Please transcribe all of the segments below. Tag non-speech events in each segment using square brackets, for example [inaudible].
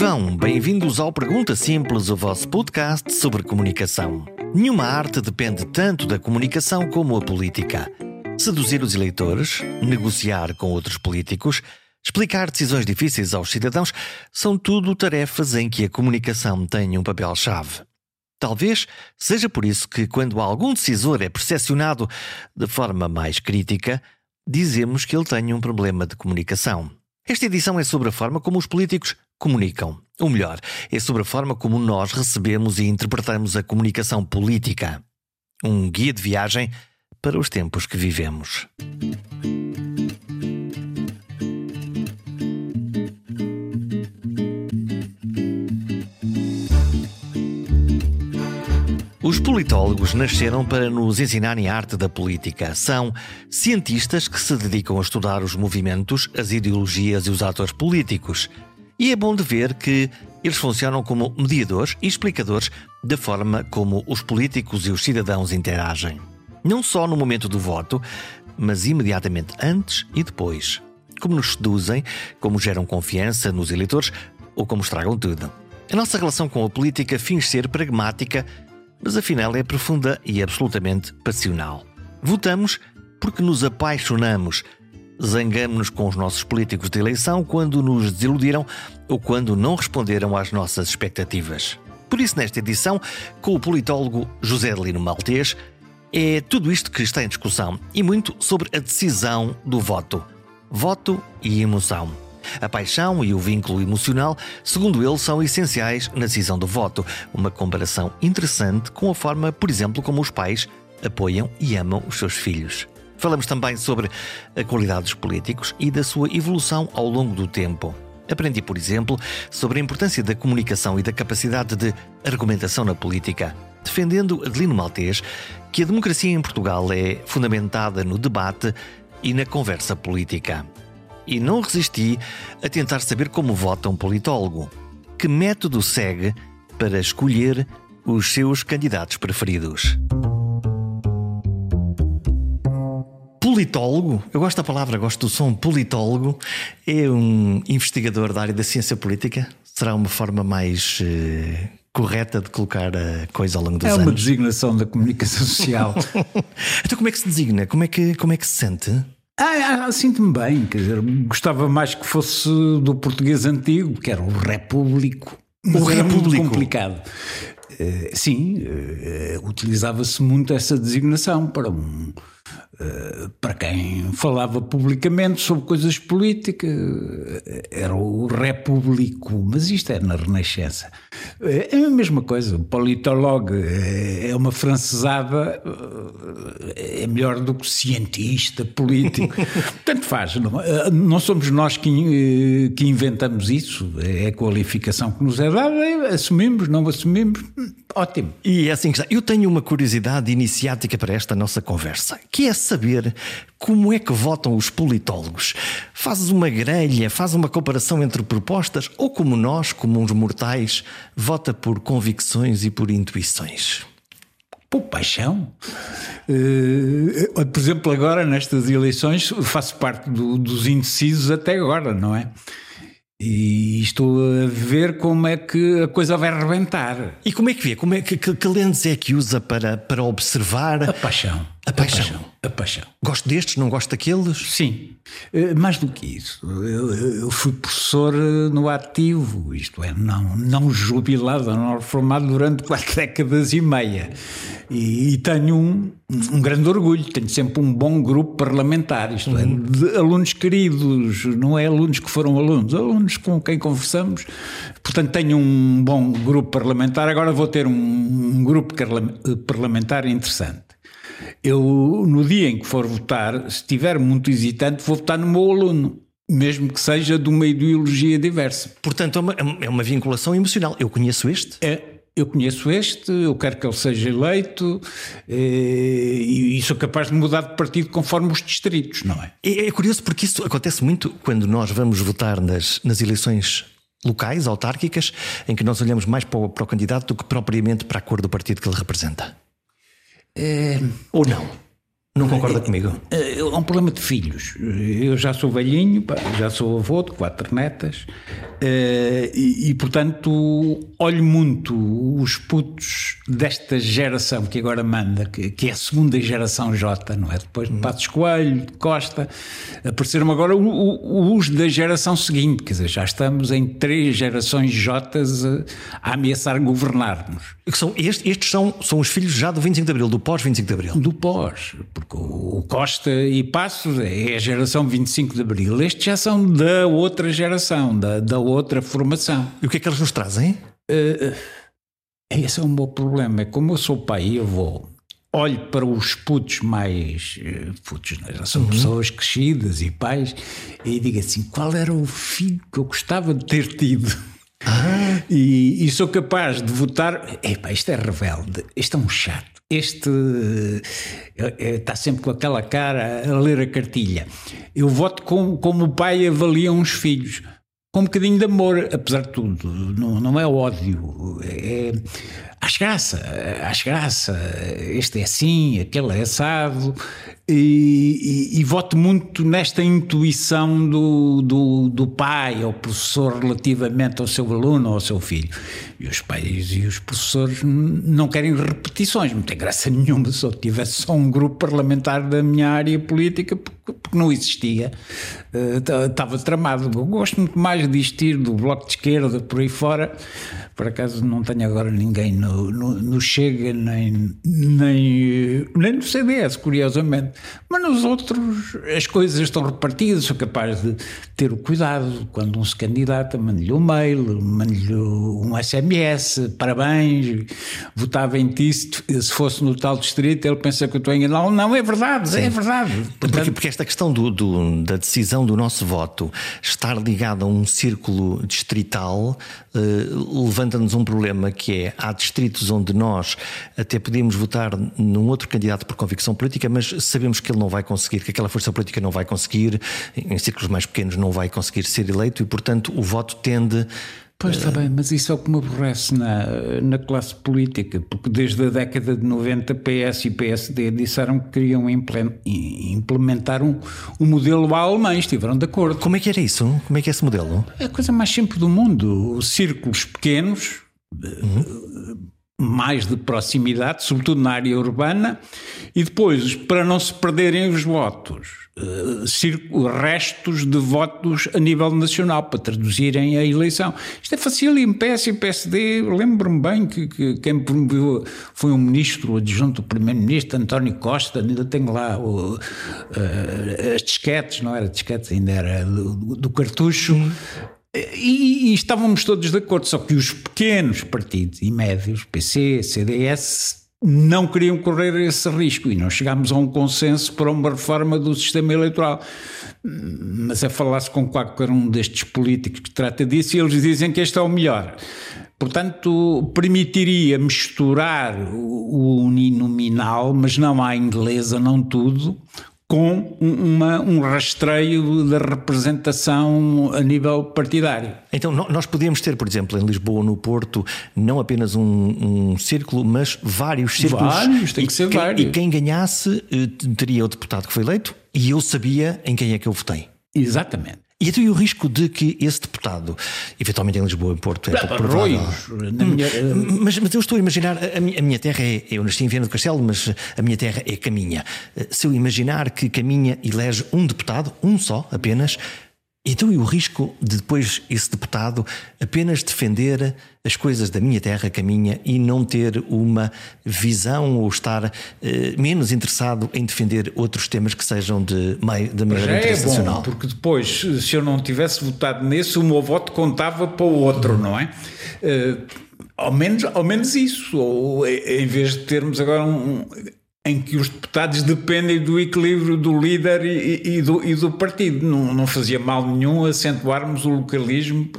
Vivão, bem-vindos ao Pergunta Simples, o vosso podcast sobre comunicação. Nenhuma arte depende tanto da comunicação como a política. Seduzir os eleitores, negociar com outros políticos, explicar decisões difíceis aos cidadãos são tudo tarefas em que a comunicação tem um papel-chave. Talvez seja por isso que, quando algum decisor é percepcionado de forma mais crítica, dizemos que ele tem um problema de comunicação. Esta edição é sobre a forma como os políticos comunicam. Ou melhor, é sobre a forma como nós recebemos e interpretamos a comunicação política. Um guia de viagem para os tempos que vivemos. Os politólogos nasceram para nos ensinarem a arte da política. São cientistas que se dedicam a estudar os movimentos, as ideologias e os atores políticos. E é bom de ver que eles funcionam como mediadores e explicadores da forma como os políticos e os cidadãos interagem. Não só no momento do voto, mas imediatamente antes e depois. Como nos seduzem, como geram confiança nos eleitores ou como estragam tudo. A nossa relação com a política finge ser pragmática mas afinal é profunda e absolutamente passional. Votamos porque nos apaixonamos. Zangamos-nos com os nossos políticos de eleição quando nos desiludiram ou quando não responderam às nossas expectativas. Por isso, nesta edição, com o politólogo José Lino Maltês, é tudo isto que está em discussão e muito sobre a decisão do voto. Voto e emoção. A paixão e o vínculo emocional, segundo ele, são essenciais na decisão do voto. Uma comparação interessante com a forma, por exemplo, como os pais apoiam e amam os seus filhos. Falamos também sobre a qualidade dos políticos e da sua evolução ao longo do tempo. Aprendi, por exemplo, sobre a importância da comunicação e da capacidade de argumentação na política, defendendo Adelino Maltês que a democracia em Portugal é fundamentada no debate e na conversa política e não resisti a tentar saber como vota um politólogo. Que método segue para escolher os seus candidatos preferidos? Politólogo, eu gosto da palavra, gosto do som politólogo, é um investigador da área da ciência política? Será uma forma mais uh, correta de colocar a coisa ao longo dos é anos? É uma designação da comunicação social. [laughs] então, como é que se designa? Como é que, como é que se sente? Ah, ah, sinto-me bem, quer dizer, gostava mais que fosse do português antigo, que era o repúblico. O repúblico. complicado. Uh, sim, uh, utilizava-se muito essa designação para um eh, para quem falava publicamente sobre coisas políticas, eh, era o repúblico, mas isto é na Renascença. Eh, é a mesma coisa, o politologue é uma francesada, é melhor do que cientista, político. [laughs] Tanto faz, não, não somos nós que, que inventamos isso, é a qualificação que nos é dada, assumimos, não assumimos, ótimo. E é assim que está. Eu tenho uma curiosidade iniciática para esta nossa conversa, que é saber como é que votam os politólogos. Fazes uma grelha, faz uma comparação entre propostas ou como nós, como uns mortais, vota por convicções e por intuições? Por paixão. Uh, por exemplo, agora nestas eleições faço parte do, dos indecisos até agora, não é? E estou a ver como é que a coisa vai rebentar. E como é que vê? Como é que, que, que lentes é que usa para, para observar? A paixão. A paixão. A paixão. A paixão. Gosto destes, não gosto daqueles? Sim. Eh, mais do que isso. Eu, fui professor eh, no ativo, isto é, não, não jubilado, não reformado durante quatro [laughs] décadas e meia. E, e tenho um, um grande orgulho, tenho sempre um bom grupo parlamentar, isto é, uhum. de alunos queridos, não é alunos que foram alunos, alunos com quem conversamos. Portanto, tenho um bom grupo parlamentar. Agora vou ter um, um grupo parlamentar interessante. Eu, no dia em que for votar, se estiver muito hesitante, vou votar no meu aluno mesmo que seja de uma ideologia diversa. Portanto, é uma, é uma, vinculação emocional. Eu conheço este? É. Eu conheço este, eu quero que ele seja eleito é, e sou capaz de mudar de partido conforme os distritos, não é? É, é curioso porque isso acontece muito quando nós vamos votar nas, nas eleições locais, autárquicas, em que nós olhamos mais para o, para o candidato do que propriamente para a cor do partido que ele representa. É... Ou não? Concorda comigo? É, é um problema de filhos. Eu já sou velhinho, já sou avô de quatro netas eh, e, e, portanto, olho muito os putos desta geração que agora manda, que, que é a segunda geração J, não é? Depois de Passos Coelho, de Costa, apareceram agora os da geração seguinte, quer dizer, já estamos em três gerações J a ameaçar governar-nos. Estes, estes são, são os filhos já do 25 de Abril, do pós-25 de Abril? Do pós, porque o Costa e Passos é a geração 25 de Abril. Estes já são da outra geração, da, da outra formação. E o que é que eles nos trazem? Uh, esse é um bom problema. Como eu sou pai e avô, olho para os putos mais. Uh, putos, né? já são uhum. pessoas crescidas e pais, e digo assim: qual era o filho que eu gostava de ter tido? Ah. [laughs] E, e, sou capaz de votar. Epá, isto é rebelde, isto é um chato este está sempre com aquela cara a ler a cartilha. Eu voto como, como o pai avalia uns filhos, com um bocadinho de amor, apesar de tudo. Não, não é ódio, é, acho graça, acho graça. Este é assim, aquele é assado. E, e, e, voto muito nesta intuição do, do, do pai ou professor relativamente ao seu aluno ou ao seu filho. E os pais e os professores não querem repetições, não tem graça [laughs] nenhuma se eu tivesse só um grupo parlamentar da minha área política, porque, porque não existia, uh, estava tramado. Eu gosto muito mais de existir do Bloco de Esquerda, por aí fora. Por acaso não tenho agora ninguém no, no, no Chega, nem, nem, nem no CDS, curiosamente. Mas nos outros as coisas estão repartidas, sou capaz de ter o cuidado quando um se candidata, mando-lhe um mail, mando-lhe um SMS, parabéns, votava em ti, se fosse no tal distrito, ele pensa que eu estou enganado. Não, é verdade, Sim. é verdade. Portanto, porque, porque, esta questão do, do, da decisão do nosso voto estar ligada a um círculo distrital uh, levanta-nos um problema que é, há distritos onde nós até podíamos votar num outro candidato por convicção política, mas sabemos que ele não vai conseguir, que aquela força política não vai conseguir, em círculos mais pequenos não vai conseguir ser eleito e, portanto, o voto tende. Pois está bem, mas isso é o que me aborrece na, na classe política, porque desde a década de 90 PS e PSD disseram que queriam implementar um, um modelo alemão, estiveram de acordo. Como é que era isso? Como é que é esse modelo? É a coisa mais simples do mundo. Círculos pequenos, uhum mais de proximidade, sobretudo na área urbana, e depois, para não se perderem os votos, uh, restos de votos a nível nacional, para traduzirem a eleição. Isto é facílimo, PS e PSD, lembro-me bem que, que, quem promoveu foi um ministro adjunto do primeiro-ministro, António Costa, ainda tenho lá o, uh, as disquetes, não era disquetes, ainda era do, do cartucho, e, e, estávamos todos de acordo, só que os pequenos partidos e médios, PC, CDS, não queriam correr esse risco e não chegámos a um consenso para uma reforma do sistema eleitoral. Mas é falar-se com qualquer um destes políticos que trata disso e eles dizem que este é o melhor. Portanto, permitiria misturar o uninominal, mas não à inglesa, não tudo, com uma, um rastreio da representação a nível partidário. Então, nós podíamos ter, por exemplo, em Lisboa, no Porto, não apenas um, um círculo, mas vários círculos. Vários, tem que ser quem, vários. E quem ganhasse eh, teria o deputado que foi eleito e eu sabia em quem é que eu votei. Exatamente. E então e o risco de que esse deputado, eventualmente em Lisboa, em Porto, é pouco provável. Minha... Hum, mas, mas, eu estou a imaginar, a minha, a minha, terra é, eu nasci em Viana do Castelo, mas a minha terra é Caminha. Se eu imaginar que Caminha elege um deputado, um só apenas, então, e o risco de depois esse deputado apenas defender as coisas da minha terra, caminha, e não ter uma visão ou estar eh, menos interessado em defender outros temas que sejam de, meio, de maneira internacional? É bom, porque depois, se eu não tivesse votado nesse, o meu voto contava para o outro, não é? Uh, ao menos, ao menos isso, ou em vez de termos agora um, em que os deputados dependem do equilíbrio do líder e, e, do, e do, partido. Não, não, fazia mal nenhum acentuarmos o localismo,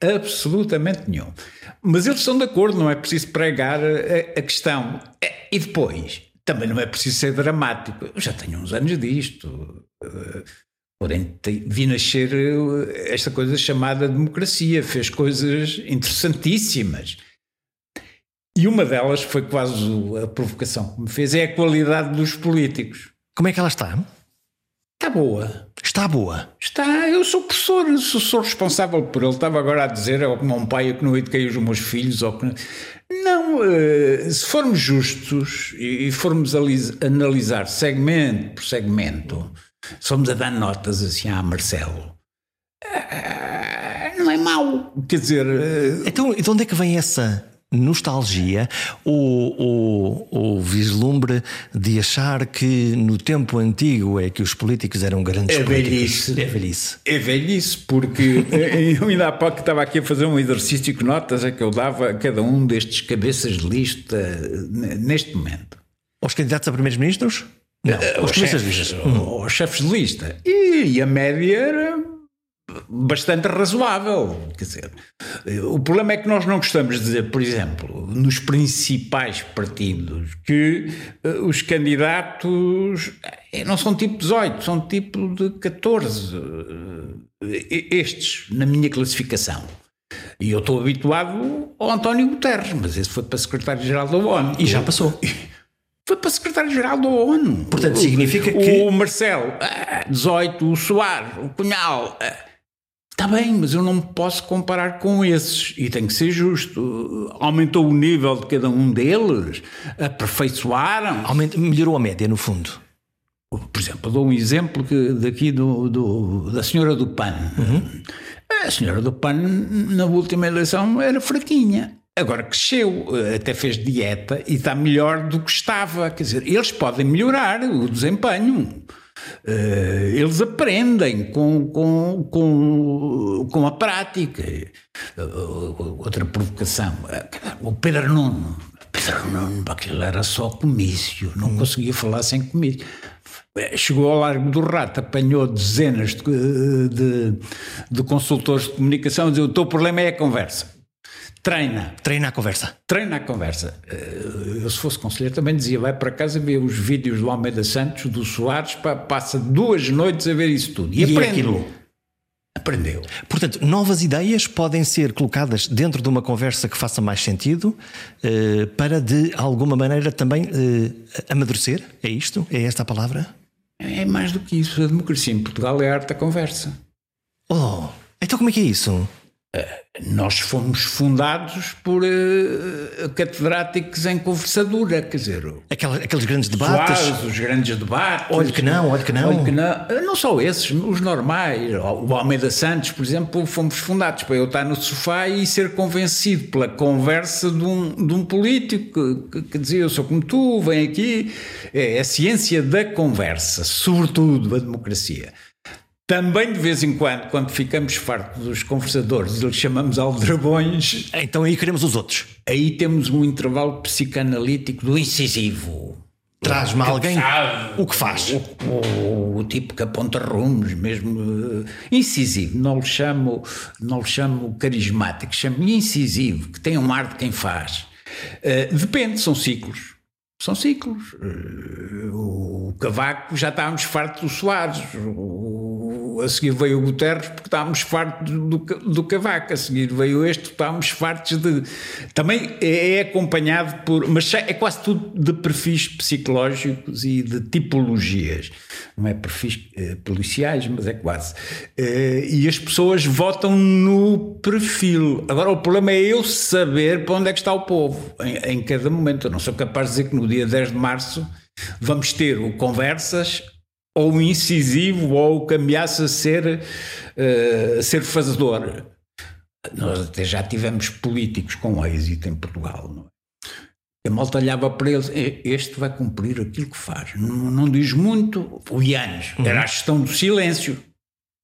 absolutamente nenhum. Mas eles estão de acordo, não é preciso pregar a, a questão. É, e depois, também não é preciso ser dramático. Eu já tenho uns anos disto. Porém, vi nascer esta coisa chamada democracia, fez coisas interessantíssimas E uma delas foi quase a provocação que me fez, é a qualidade dos políticos. Como é que ela está? Está boa. Está boa. Está, eu sou professor, sou, sou responsável por ele. Estava agora a dizer, ou como um pai, que não eduquei os meus filhos, ou que. Não, uh, se formos justos e, formos analisar segmento por segmento, somos a dar notas assim a Marcelo. Uh, não é mau. Quer dizer. Uh, então, de onde é que vem essa nostalgia ou, o vislumbre de achar que no tempo antigo é que os políticos eram grandes é políticos. Velhice. É velhice. É velhice, porque [laughs] eu ainda há pouco estava aqui a fazer um exercício que notas é que eu dava a cada um destes cabeças de lista neste momento. Aos candidatos a primeiros ministros? Não, uh, aos, chefes, hum. aos chefes de lista. E, e a média era bastante razoável. Quer dizer, o problema é que nós não gostamos de dizer, por exemplo, nos principais partidos, que uh, os candidatos uh, não são tipo 18, são tipo de 14. Uh, estes, na minha classificação. E eu estou habituado ao António Guterres, mas esse foi para secretário-geral da ONU. E já passou. Foi para secretário-geral da ONU. Portanto, significa que. O Marcelo, 18, o Soares, o Cunhal. Está bem, mas eu não me posso comparar com esses e tem que ser justo. Aumentou o nível de cada um deles, aperfeiçoaram. Aumenta, melhorou a média, no fundo. Por exemplo, dou um exemplo que daqui do, do da senhora do PAN. Uhum. A senhora do PAN, na última eleição, era fraquinha. Agora cresceu, até fez dieta e está melhor do que estava. Quer dizer, eles podem melhorar o desempenho. Uh, eles aprendem com, com, com, com a prática. Uh, outra provocação. Uh, o Pedro Nuno. Pedro Nuno, aquilo era só comício, não conseguia falar sem comício. Chegou ao Largo do Rato, apanhou dezenas de, de, de consultores de comunicação e dizia: o teu problema é a conversa. Treina. Treina a conversa. Treina a conversa. Eh, eu, se fosse conselheiro, também dizia: vai para casa ver os vídeos do Almeida Santos, do Soares, passa duas noites a ver isso tudo. E, e aprende. Aquilo. Aprendeu. Portanto, novas ideias podem ser colocadas dentro de uma conversa que faça mais sentido eh, para, de alguma maneira, também eh, amadurecer? É isto? É esta a palavra? É mais do que isso. A democracia em Portugal é a arte da conversa. Oh, então como é que é isso? Nós fomos fundados por uh, catedráticos em conversadura, quer dizer, Aquelas, aqueles grandes debates. Soares, os grandes debates. Olha que não, olha que não. Olha que não. Eh, não só esses, os normais. O Almeida Santos, por exemplo, fomos fundados para eu estar no sofá e ser convencido pela conversa de um, de um político que, que dizia: Eu sou como tu, vem aqui. É, é a ciência da conversa, sobretudo a democracia. Também de vez em quando, quando ficamos fartos dos conversadores, lhes chamamos aldrabões. Então aí queremos os outros. Aí temos um intervalo psicanalítico do incisivo. Traz-me alguém sabe, o que faz. O, o, o, tipo que aponta rumos, mesmo uh, incisivo. Não lhe chamo, não lhe chamo carismático, chamo incisivo, que tem um ar de quem faz. Uh, depende, são ciclos. São ciclos. Uh, o Cavaco já estávamos fartos do Soares. O, a seguir veio o Guterres porque estávamos fartos do, do Cavaco, a seguir veio este, estávamos fartos de. Também é, é acompanhado por. Mas é quase tudo de perfis psicológicos e de tipologias. Não é perfis eh, policiais, mas é quase. Eh, e as pessoas votam no perfil. Agora, o problema é eu saber para onde é que está o povo em, em cada momento. Eu não sou capaz de dizer que no dia 10 de março vamos ter o Conversas ou incisivo ou que ameaça ser, uh, ser fazedor. Nós até já tivemos políticos com êxito em Portugal, não é? A malta olhava para eles, este vai cumprir aquilo que faz. Não, não diz muito. O Ianes era a gestão do silêncio.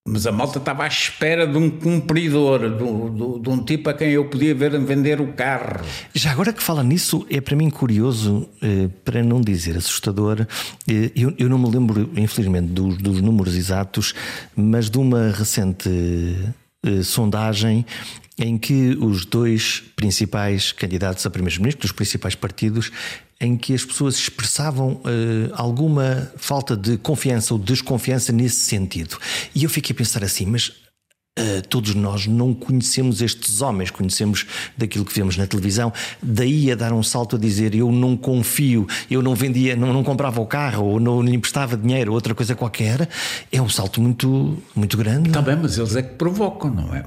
Mas a malta estava à espera de um cumpridor, de, de, de, um tipo a quem eu podia ver vender o carro. Já agora que fala nisso, é para mim curioso, eh, para não dizer assustador. Eh, eu, eu, não me lembro, infelizmente, dos, dos números exatos, mas de uma recente eh, sondagem em que os dois principais candidatos a primeiros-ministros, dos principais partidos, em que as pessoas expressavam uh, alguma falta de confiança ou desconfiança nesse sentido. E eu fiquei a pensar assim, mas Uh, todos nós não conhecemos estes homens, conhecemos daquilo que vemos na televisão. Daí a dar um salto a dizer eu não confio, eu não vendia, não, não comprava o carro, ou não lhe emprestava dinheiro, ou outra coisa qualquer, é um salto muito, muito grande. Está bem, mas eles é que provocam, não é?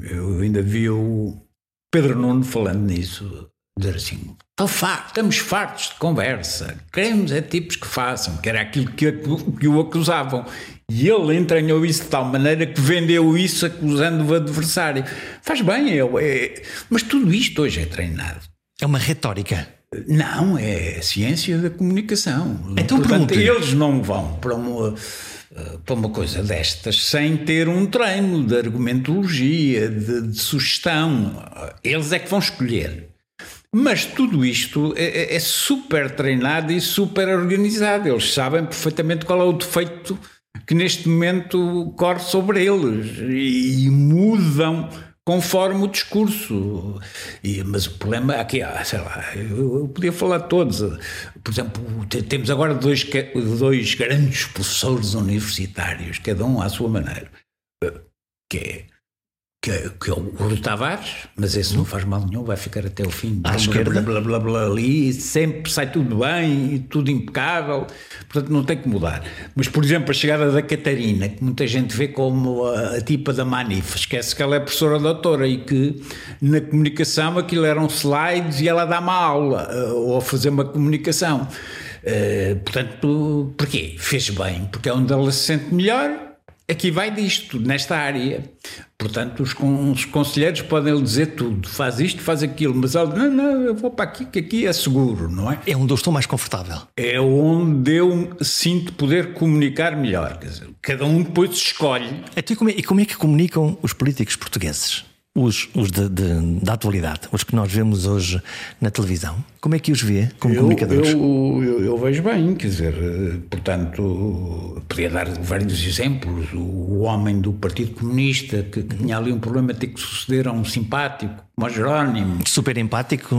Eu ainda vi o Pedro Nuno falando nisso, dizer assim: farto, estamos fartos de conversa, queremos é tipos que façam, que era aquilo que, que o acusavam. E ele entranhou isso de tal maneira que vendeu isso acusando o adversário. Faz bem, eu, é, mas tudo isto hoje é treinado. É uma retórica. Não, é ciência da comunicação. Então, Portanto, eles não vão para uma, para uma coisa destas sem ter um treino de argumentologia, de, de sugestão. Eles é que vão escolher. Mas tudo isto é, é, é super treinado e super organizado. Eles sabem perfeitamente qual é o defeito que neste momento corre sobre eles e, e mudam conforme o discurso. E, mas o problema aqui, ah, sei lá, eu, eu, podia falar todos. Por exemplo, temos agora dois, dois grandes professores universitários, cada um à sua maneira, que é que, é, que é o Rui Tavares, mas esse não faz mal nenhum, vai ficar até o fim. À blá, esquerda. Blá, blá, blá, blá, ali, sempre sai tudo bem, e tudo impecável, portanto não tem que mudar. Mas, por exemplo, a chegada da Catarina, que muita gente vê como a, a tipa da Manif, esquece que ela é professora doutora e que na comunicação aquilo eram slides e ela dá uma aula, eh, ou a fazer uma comunicação. Uh, portanto, porquê? Fez bem, porque é onde ela se sente melhor aqui vai disto, nesta área. Portanto, os, os conselheiros podem lhe dizer tudo, faz isto, faz aquilo, mas ele, não, não, eu vou para aqui, que aqui é seguro, não é? É onde eu estou mais confortável. É onde eu sinto poder comunicar melhor. Dizer, cada um depois escolhe. Então, e, como é, e como é que comunicam os políticos portugueses? Os, os de, de, da atualidade, os que nós vemos hoje na televisão? Como é que os vê como eu, comunicadores? Eu, eu, eu, vejo bem, quer dizer, portanto, podia dar vários exemplos. O homem do Partido Comunista que, que tinha ali um problema de ter que suceder a um simpático, como Jerónimo. Super empático.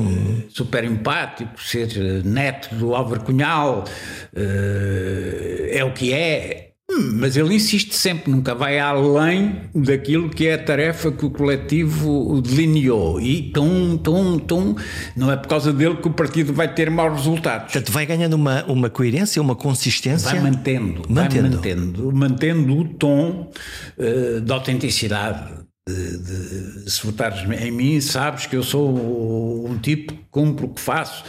Super empático, ser neto do Álvaro Cunhal, eh, é o que é mas ele insiste sempre, nunca vai além daquilo que é a tarefa que o coletivo delineou. E tum, tum, tum, não é por causa dele que o partido vai ter maus resultados. Portanto, vai ganhando uma, uma coerência, uma consistência. Vai mantendo, mantendo, vai mantendo, mantendo o tom uh, da autenticidade. De, de, se votares em mim, sabes que eu sou um tipo que cumpro o que faço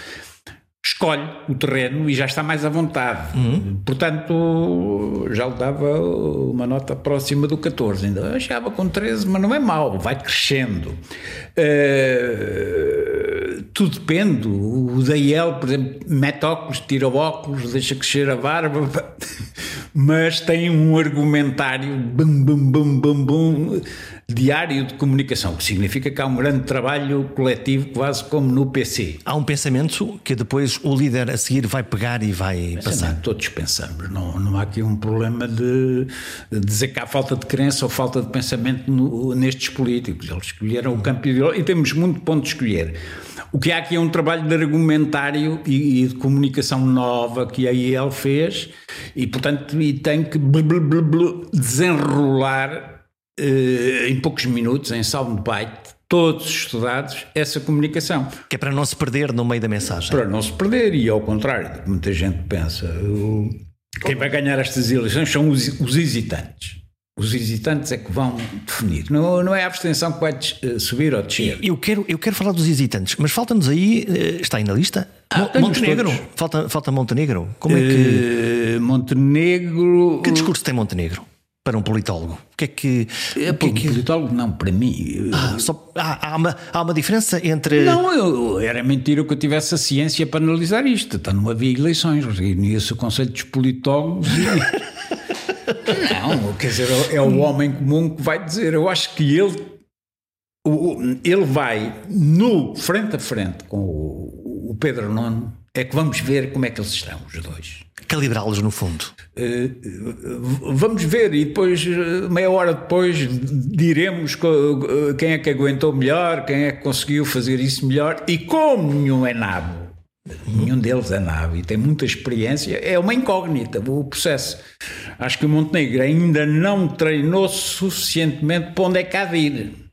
escolhe o terreno e já está mais à vontade. Uhum. Portanto, já lhe dava uma nota próxima do 14. Ainda achava com 13, mas não é mau, vai crescendo. Uh, tudo depende. O Daiel, por exemplo, mete óculos, tira óculos, deixa crescer a barba, [laughs] mas tem um argumentário bum, bum, bum, bum, bum diário de comunicação, que significa que há um grande trabalho coletivo, quase como no PC. Há um pensamento que depois o líder a seguir vai pegar e vai passar. Todos pensamos, não, não há aqui um problema de, de dizer que há falta de crença ou falta de pensamento no, nestes políticos. Eles escolheram o campo ideológico e temos muito ponto de escolher. O que há aqui é um trabalho de argumentário e, e de comunicação nova que a IEL fez e, portanto, e tem que desenrolar em poucos minutos, em soundbite, todos estudados, essa comunicação. Que é para não se perder no meio da mensagem. Para não se perder, e ao contrário do que muita gente pensa, quem vai ganhar estas eleições são os, os hesitantes. Os hesitantes é que vão definir. Não, não é a abstenção que vai eh, subir ou descer. Eu quero, eu quero falar dos hesitantes, mas falta-nos aí, eh, está aí na lista, ah, Montenegro. Falta, falta Montenegro. Como é que. Uh, Montenegro. Que discurso tem Montenegro? Para um politólogo? O que é que. É, para um que... politólogo, não, para mim. Ah, só, há, há, uma, há uma diferença entre. Não, eu, era mentira que eu tivesse a ciência para analisar isto. Então não havia eleições. Reunia-se o Conselho dos Politólogos e. [laughs] não, quer dizer, é o homem comum que vai dizer. Eu acho que ele. Ele vai no frente a frente com o Pedro Nono, é que vamos ver como é que eles estão, os dois calibrá-los no fundo? Uh, vamos ver e depois, eh, meia hora depois, diremos quem é que aguentou melhor, quem é que conseguiu fazer isso melhor e como nenhum é nabo. Nenhum deles é nave e tem muita experiência. É uma incógnita o processo. Acho que o Montenegro ainda não treinou suficientemente para onde é que há de ir.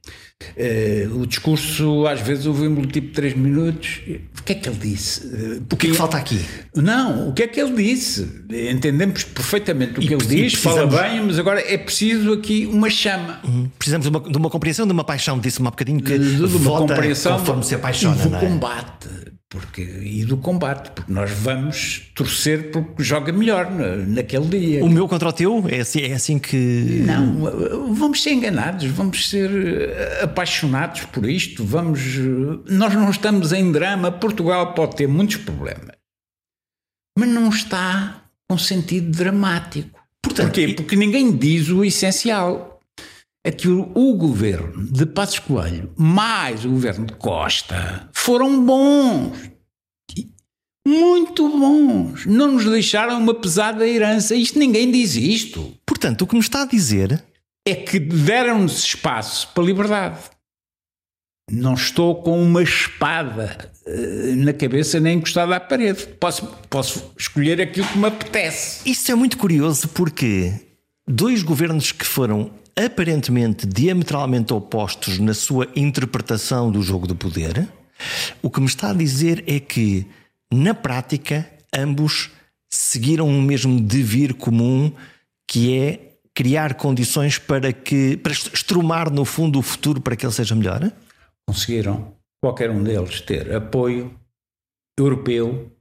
Uh, o discurso, às vezes, ouvimos-lo tipo 3 minutos. O que é que ele disse? Uh, o que é que falta aqui? Não, o que é que ele disse? Entendemos perfeitamente o que e, ele diz, fala bem, mas agora é preciso aqui uma chama. Uhum. Precisamos de uma, de uma, compreensão, de uma paixão, disse-me há bocadinho que de, de uma compreensão conforme se apaixona. E do é? combate. Porque, e do combate, porque nós vamos torcer porque joga melhor naquele dia. O meu contra o teu? É assim, é assim que. Não, vamos ser enganados, vamos ser eh, apaixonados por isto, vamos. Nós não estamos em drama. Portugal pode ter muitos problemas, mas não está com sentido dramático. Portanto, Porquê? Porque ninguém diz o essencial é que o, o, governo de Passos Coelho mais o governo de Costa foram bons. Muito bons. Não nos deixaram uma pesada herança. Isto ninguém diz isto. Portanto, o que me está a dizer é que deram-nos espaço para liberdade. Não estou com uma espada uh, na cabeça nem encostada à parede. Posso, posso escolher aquilo que me apetece. Isso é muito curioso porque dois governos que foram aparentemente diametralmente opostos na sua interpretação do jogo do poder, o que me está a dizer é que, na prática, ambos seguiram o mesmo devir comum que é criar condições para que para estrumar no fundo o futuro para que ele seja melhor? Conseguiram qualquer um deles ter apoio europeu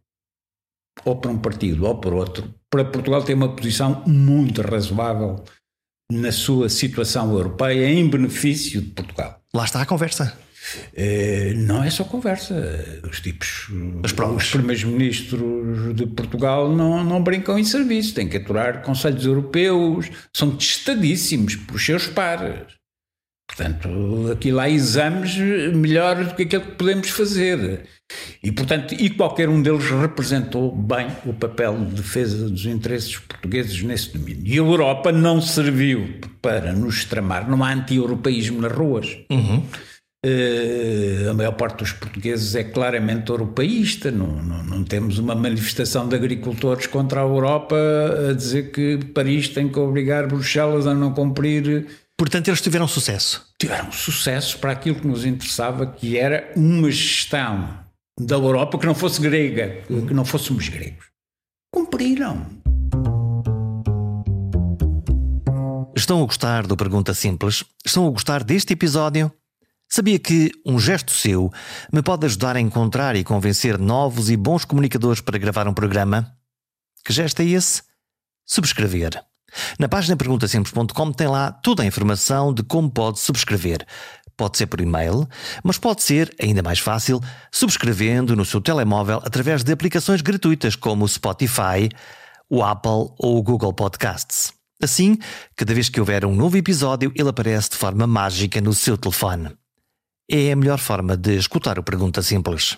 ou para um partido ou para outro, para Portugal ter uma posição muito razoável na sua situação europeia em benefício de Portugal. Lá está a conversa. É, não é só conversa. Os tipos, os primeiros ministros de Portugal não, não brincam em serviço, têm que aturar conselhos europeus, são testadíssimos por seus pares. Portanto, aqui lá exames melhor do que aquilo que podemos fazer. E, portanto, e qualquer um deles representou bem o papel de defesa dos interesses portugueses nesse domínio. E a Europa não serviu para nos tramar, não há anti-europeísmo nas ruas. Uhum. Uh, a maior parte dos portugueses é claramente europeísta, não, não, não, temos uma manifestação de agricultores contra a Europa a dizer que Paris tem que obrigar Bruxelas a não cumprir Portanto, eles tiveram sucesso. Tiveram sucesso para aquilo que nos interessava, que era uma gestão da Europa que não fosse grega, que não fôssemos gregos. Cumpriram. Estão a gostar do Pergunta Simples? Estão a gostar deste episódio? Sabia que um gesto seu me pode ajudar a encontrar e convencer novos e bons comunicadores para gravar um programa? Que gesto é esse? Subscrever. Na página perguntasimples.com tem lá toda a informação de como pode subscrever. Pode ser por e-mail, mas pode ser, ainda mais fácil, subscrevendo no seu telemóvel através de aplicações gratuitas como o Spotify, o Apple ou o Google Podcasts. Assim, cada vez que houver um novo episódio, ele aparece de forma mágica no seu telefone. É a melhor forma de escutar o Pergunta Simples.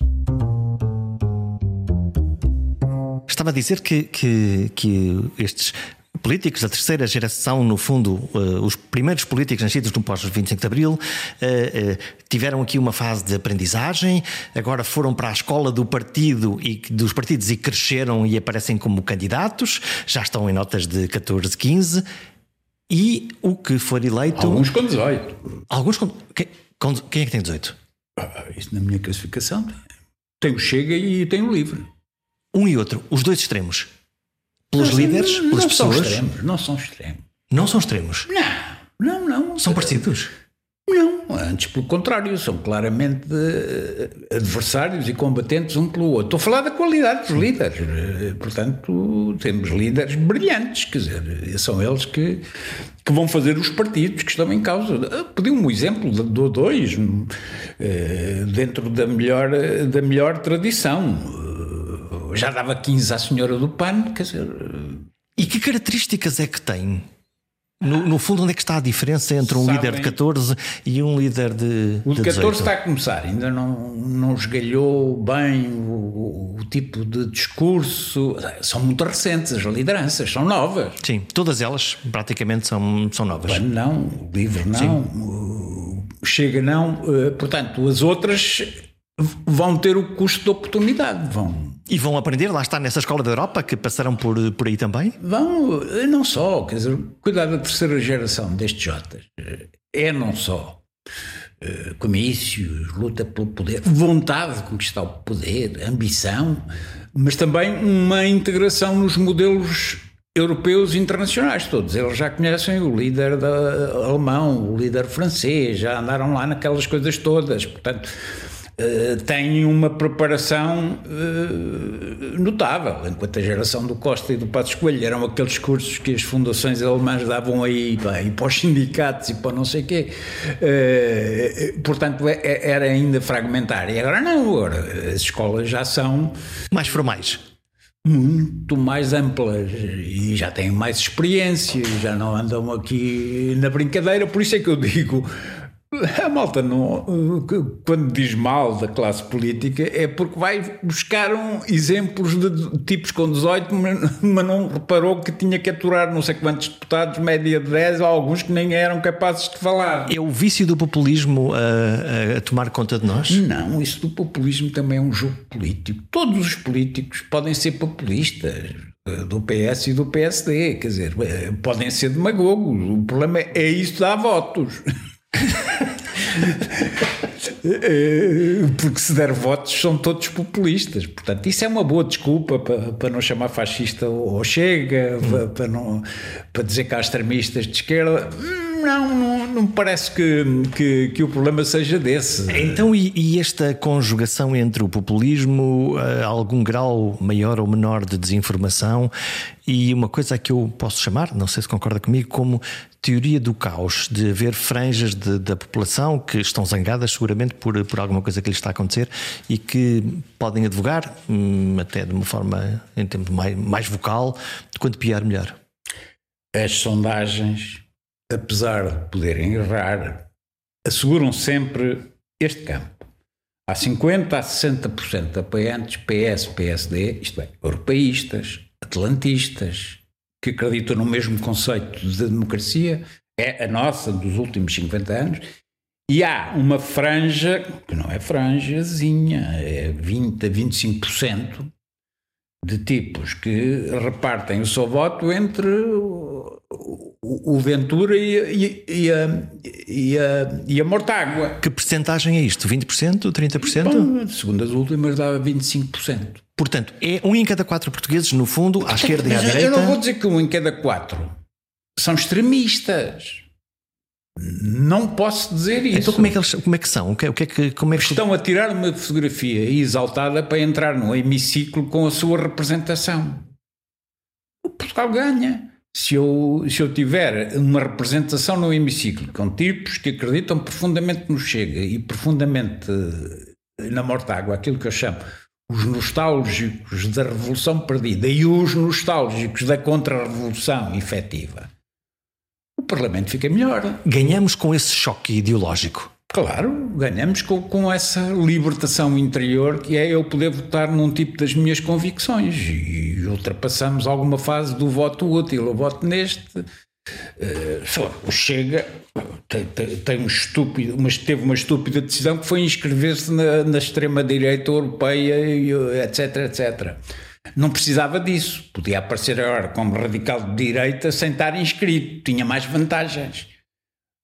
Estava a dizer que, que, que estes políticos da terceira geração, no fundo, uh, os primeiros políticos nascidos no pós-25 de Abril, uh, uh, tiveram aqui uma fase de aprendizagem, agora foram para a escola do partido e dos partidos e cresceram e aparecem como candidatos, já estão em notas de 14, 15. E o que for eleito. Alguns com 18. Alguns com. Quem, com, quem é que tem 18? Ah, isso na minha classificação tem o Chega e tem o Livre. Um e outro, os dois extremos. Pelos não, líderes, pelas não pessoas? São extremos, não são extremos. Não são extremos? Não, não, não. São parecidos? Não, antes pelo contrário, são claramente eh, adversários e combatentes um pelo outro. Estou a falar da qualidade dos líderes. Eh, portanto, temos líderes brilhantes, quer dizer, são eles que, que vão fazer os partidos que estão em causa. Eh, pedi um exemplo, dou dois, dentro da melhor, da melhor tradição já dava 15 à senhora do PAN, quer dizer. E que características é que tem? No, no, fundo, onde é que está a diferença entre um Sabem, líder de 14 e um líder de. O de 14 18? está a começar, ainda não, não esgalhou bem o, o, tipo de discurso. São muito recentes as lideranças, são novas. Sim, todas elas praticamente são, são novas. não, o livro não, o Chega não. Eh, portanto, as outras vão ter o custo de oportunidade. Vão. E vão aprender, lá está, nessa escola da Europa, que passaram por, por aí também? Vão, não só, quer dizer, cuidar da terceira geração destes Jotas é não só uh, comícios, luta pelo poder, vontade de conquistar o poder, ambição, mas também uma integração nos modelos europeus e internacionais todos. Eles já conhecem o líder da, alemão, o líder francês, já andaram lá naquelas coisas todas. Portanto, uh, têm uma preparação uh, notável, enquanto a geração do Costa e do Passos Coelho eram aqueles cursos que as fundações alemãs davam aí e para os sindicatos e para não sei o quê. Uh, portanto, é, é, era ainda fragmentário. E agora não, agora as escolas já são... Mais formais muito mais amplas e já têm mais experiência, já não andam aqui na brincadeira, por isso é que eu digo a malta não, quando diz mal da classe política é porque vai buscar um, exemplos de tipos com 18, mas não reparou que tinha que aturar não sei quantos deputados, média de 10, ou alguns que nem eram capazes de falar. É o vício do populismo a, a tomar conta de nós? Não, isso do populismo também é um jogo político. Todos os políticos podem ser populistas do PS e do PSD, quer dizer, podem ser demagogos. O problema é isso dar votos. [laughs] [laughs] Porque se der votos são todos populistas. Portanto, isso é uma boa desculpa para, para não chamar fascista ou chega, hum. para, para, não, para dizer que há extremistas de esquerda. Não, não, não me parece que, que, que, o problema seja desse. Então, e, e, esta conjugação entre o populismo, eh, algum grau maior ou menor de desinformação e uma coisa que eu posso chamar, não sei se concorda comigo, como teoria do caos, de haver franjas de, da população que estão zangadas seguramente por, por alguma coisa que lhes está a acontecer e que podem advogar, hum, até de uma forma em tempo mais, mais vocal, de quanto pior, melhor. As sondagens, apesar de poderem errar, asseguram sempre este campo. Há 50% a 60% de apoiantes PS, PSD, isto é, europeístas, atlantistas, que acreditam no mesmo conceito de democracia, é a nossa dos últimos 50 anos, e há uma franja, que não é franjazinha, é 20 a 25%, de tipos que repartem o seu voto entre o, o Ventura e, e, a, e, a, e a Mortágua. Que percentagem é isto? 20%? 30%? Bom, segundo as últimas dava 25%. Portanto, é um em cada quatro portugueses, no fundo, à esquerda e à direita. Eu não vou dizer que um em cada quatro são extremistas. Não posso dizer isso. Então como é que, eles, como é que são? O que, o que é que, como é que... Estão a tirar uma fotografia exaltada para entrar no hemiciclo com a sua representação. O Portugal ganha. Se eu, se eu tiver uma representação no hemiciclo com tipos que acreditam profundamente no Chega e profundamente na Mortágua, aquilo que eu chamo os nostálgicos da Revolução Perdida e os nostálgicos da Contra-Revolução efetiva, o Parlamento fica melhor. Ganhamos com esse choque ideológico. Claro, ganhamos com, com essa libertação interior que é eu poder votar num tipo das minhas convicções e ultrapassamos alguma fase do voto útil. Eu voto neste, Uh, o Chega tem, tem, tem, um estúpido, mas teve uma estúpida decisão que foi inscrever-se na, na extrema-direita europeia, etc, etc. Não precisava disso. Podia aparecer agora como radical de direita sem estar inscrito. Tinha mais vantagens.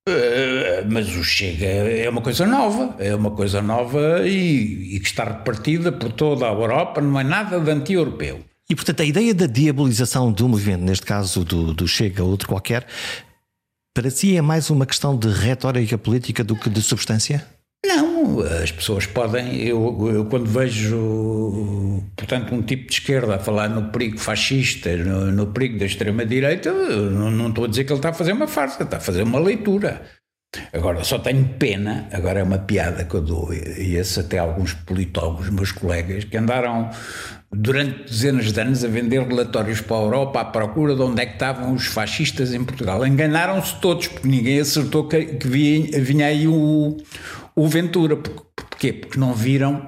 Uh, mas o Chega é uma coisa nova, é uma coisa nova e, e que está repartida por toda a Europa, não é nada de anti-europeu. E, portanto, a ideia da diabolização do movimento, neste caso do, do Chega ou outro qualquer, para si é mais uma questão de retórica política do que de substância? Não, as pessoas podem. Eu, eu, quando vejo, portanto, um tipo de esquerda a falar no perigo fascista, no, no perigo da extrema-direita, não, não estou a dizer que ele está a fazer uma farsa, está a fazer uma leitura. Agora, só tenho pena, agora é uma piada que eu dou, e esse até alguns politólogos, meus colegas, que andaram durante dezenas de anos a vender relatórios para a Europa à procura de onde é que estavam os fascistas em Portugal. Enganaram-se todos, porque ninguém acertou que, que vinha, vinha aí o, o Ventura. Porquê? Porque não viram,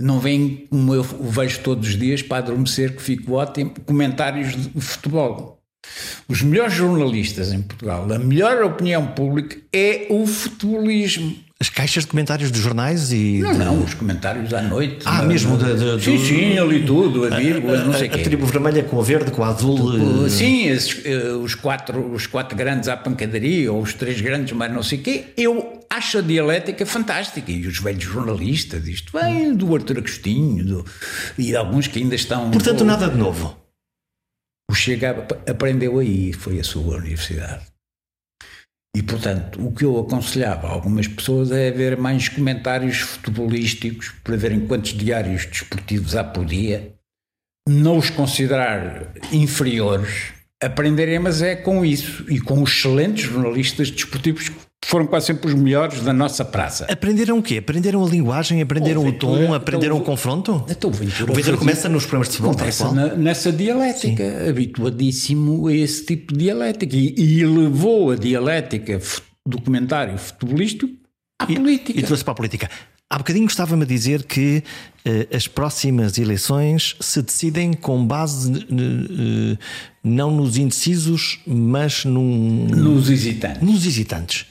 não vêm, como eu vejo todos os dias, para adormecer, que fico ótimo, comentários de futebol. Os melhores jornalistas em Portugal, a melhor opinião pública é o futebolismo. As caixas de comentários dos jornais e. Não, de... não, os comentários à noite. Ah, na, mesmo de, de, Sim, do... sim, ali tudo, a vírgula, a, não sei o quê. A tribo vermelha com a verde, com a azul. Tipo, sim, esses, eh, os, quatro, os quatro grandes à pancadaria, ou os três grandes, mas não sei o quê. Eu acho a dialética fantástica. E os velhos jornalistas, isto vem do Artur Agostinho do, e alguns que ainda estão. Portanto, nada de novo. O Chega aprendeu aí, foi a sua universidade. E, portanto, o que eu aconselhava a algumas pessoas é ver mais comentários futebolísticos para verem quantos diários desportivos há por dia, não os considerar inferiores, aprenderem, mas é com isso e com os excelentes jornalistas desportivos que foram quase sempre os melhores da nossa praça. Aprenderam o quê? Aprenderam a linguagem, aprenderam oh, o tom, então, aprenderam então, o confronto? Então, o Ventura, o Ventura começa nos programas de futebol, começa na, nessa dialética, Sim. habituadíssimo a esse tipo de dialética. E, e levou a dialética documentário futebolístico à e, política. E trouxe para a política. Há bocadinho gostava-me a dizer que uh, as próximas eleições se decidem com base uh, não nos indecisos, mas num, nos hesitantes. Nos hesitantes.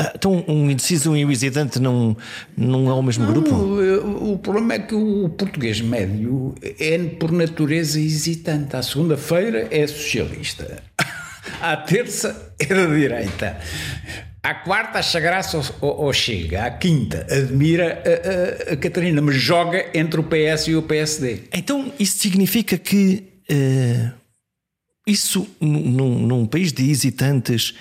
Ah, então, um indeciso e um hesitante não, não é o mesmo não, grupo? O, problema é que o português médio é, por natureza, hesitante. À segunda-feira é socialista. [laughs] À terça é da direita. À quarta acha graça ou, ou chega. À quinta admira a, a, a, Catarina, mas joga entre o PS e o PSD. Então isso significa que uh, isso num, num país de hesitantes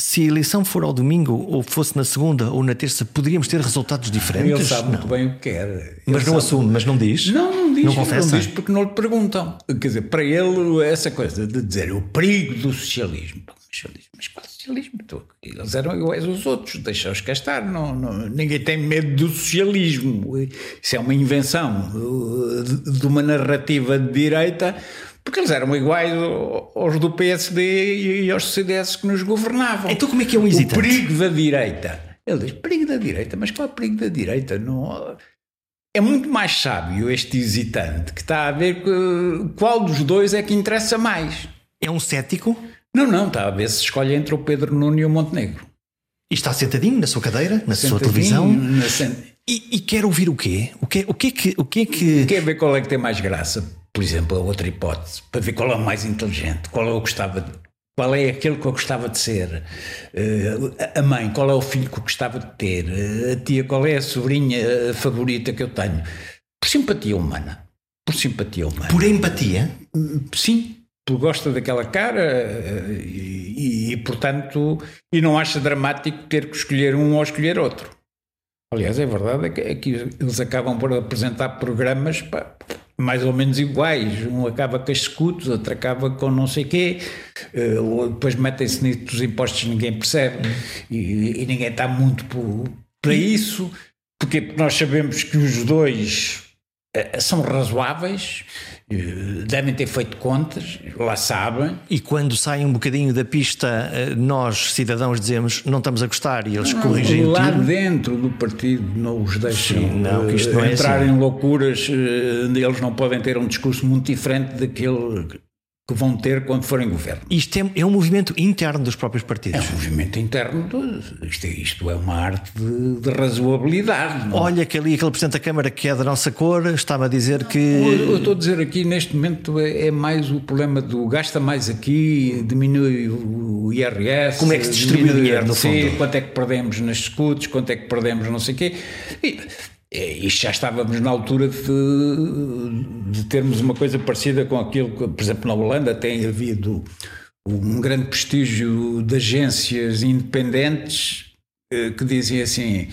se a eleição for ao domingo ou fosse na segunda ou na terça, poderíamos ter resultados diferentes? Ele sabe não. muito bem o que quer. Ele mas não assume, mas não diz? Não, não diz. Não confessa? Não diz porque não lhe perguntam. Quer dizer, para ele, essa coisa de dizer o perigo do socialismo. socialismo mas qual socialismo? Eles eram iguais aos outros, deixa-os cá estar. Não, não, ninguém tem medo do socialismo. Isso é uma invenção de uma narrativa de direita porque eles eram iguais aos do PSD e aos CDS que nos governavam. Então como é que é um hesitante? O perigo da direita. Ele diz, perigo da direita, mas qual é o perigo da direita? Não... É muito mais sábio este hesitante que está a ver qual dos dois é que interessa mais. É um cético? Não, não, está a ver se escolhe entre o Pedro Nuno e o Montenegro. E está sentadinho na sua cadeira, na sua televisão? Na e, e, quer ouvir o quê? O que, o que é que. O que é que... Quer ver qual é que tem mais graça? Por exemplo, a outra hipótese, para ver qual é o mais inteligente, qual é eu gostava de, qual é aquele que eu gostava de ser, uh, a mãe, qual é o filho que eu gostava de ter, uh, a tia, qual é a sobrinha favorita que eu tenho. Por simpatia humana. Por simpatia humana. Por empatia? Sim. Gosta daquela cara e, e, portanto, e não acha dramático ter que escolher um ou escolher outro. Aliás, é verdade é que, é que eles acabam por apresentar programas pá, mais ou menos iguais. Um acaba com as escudos, outro acaba com não sei quê, uh, depois metem-se nisso dos impostos ninguém percebe e, e, ninguém está muito por, para isso, porque nós sabemos que os dois são razoáveis eh, devem ter feito contas, lá sabem. E quando saem um bocadinho da pista, eh, nós, cidadãos, dizemos não estamos a gostar e eles não, corrigem Lá o dentro do partido não os deixam Sim, não, não é entrar assim. em loucuras, eles não podem ter um discurso muito diferente daquele que vão ter quando forem governo. Isto é, é, um movimento interno dos próprios partidos. É um movimento interno, de, isto, é, isto, é uma arte de, de razoabilidade. Não? Olha que ali aquele Presidente da Câmara que é da nossa cor estava a dizer que... Eu, eu estou a dizer aqui, neste momento, é, é, mais o problema do gasta mais aqui, diminui o IRS... Como é que se distribui o dinheiro, no fundo? Quanto é que perdemos nas escudos, quanto é que perdemos não sei o quê... E, é, isto já estávamos na altura de, de, termos uma coisa parecida com aquilo que, por exemplo, na Holanda tem havido um grande prestígio de agências independentes eh, que dizem assim: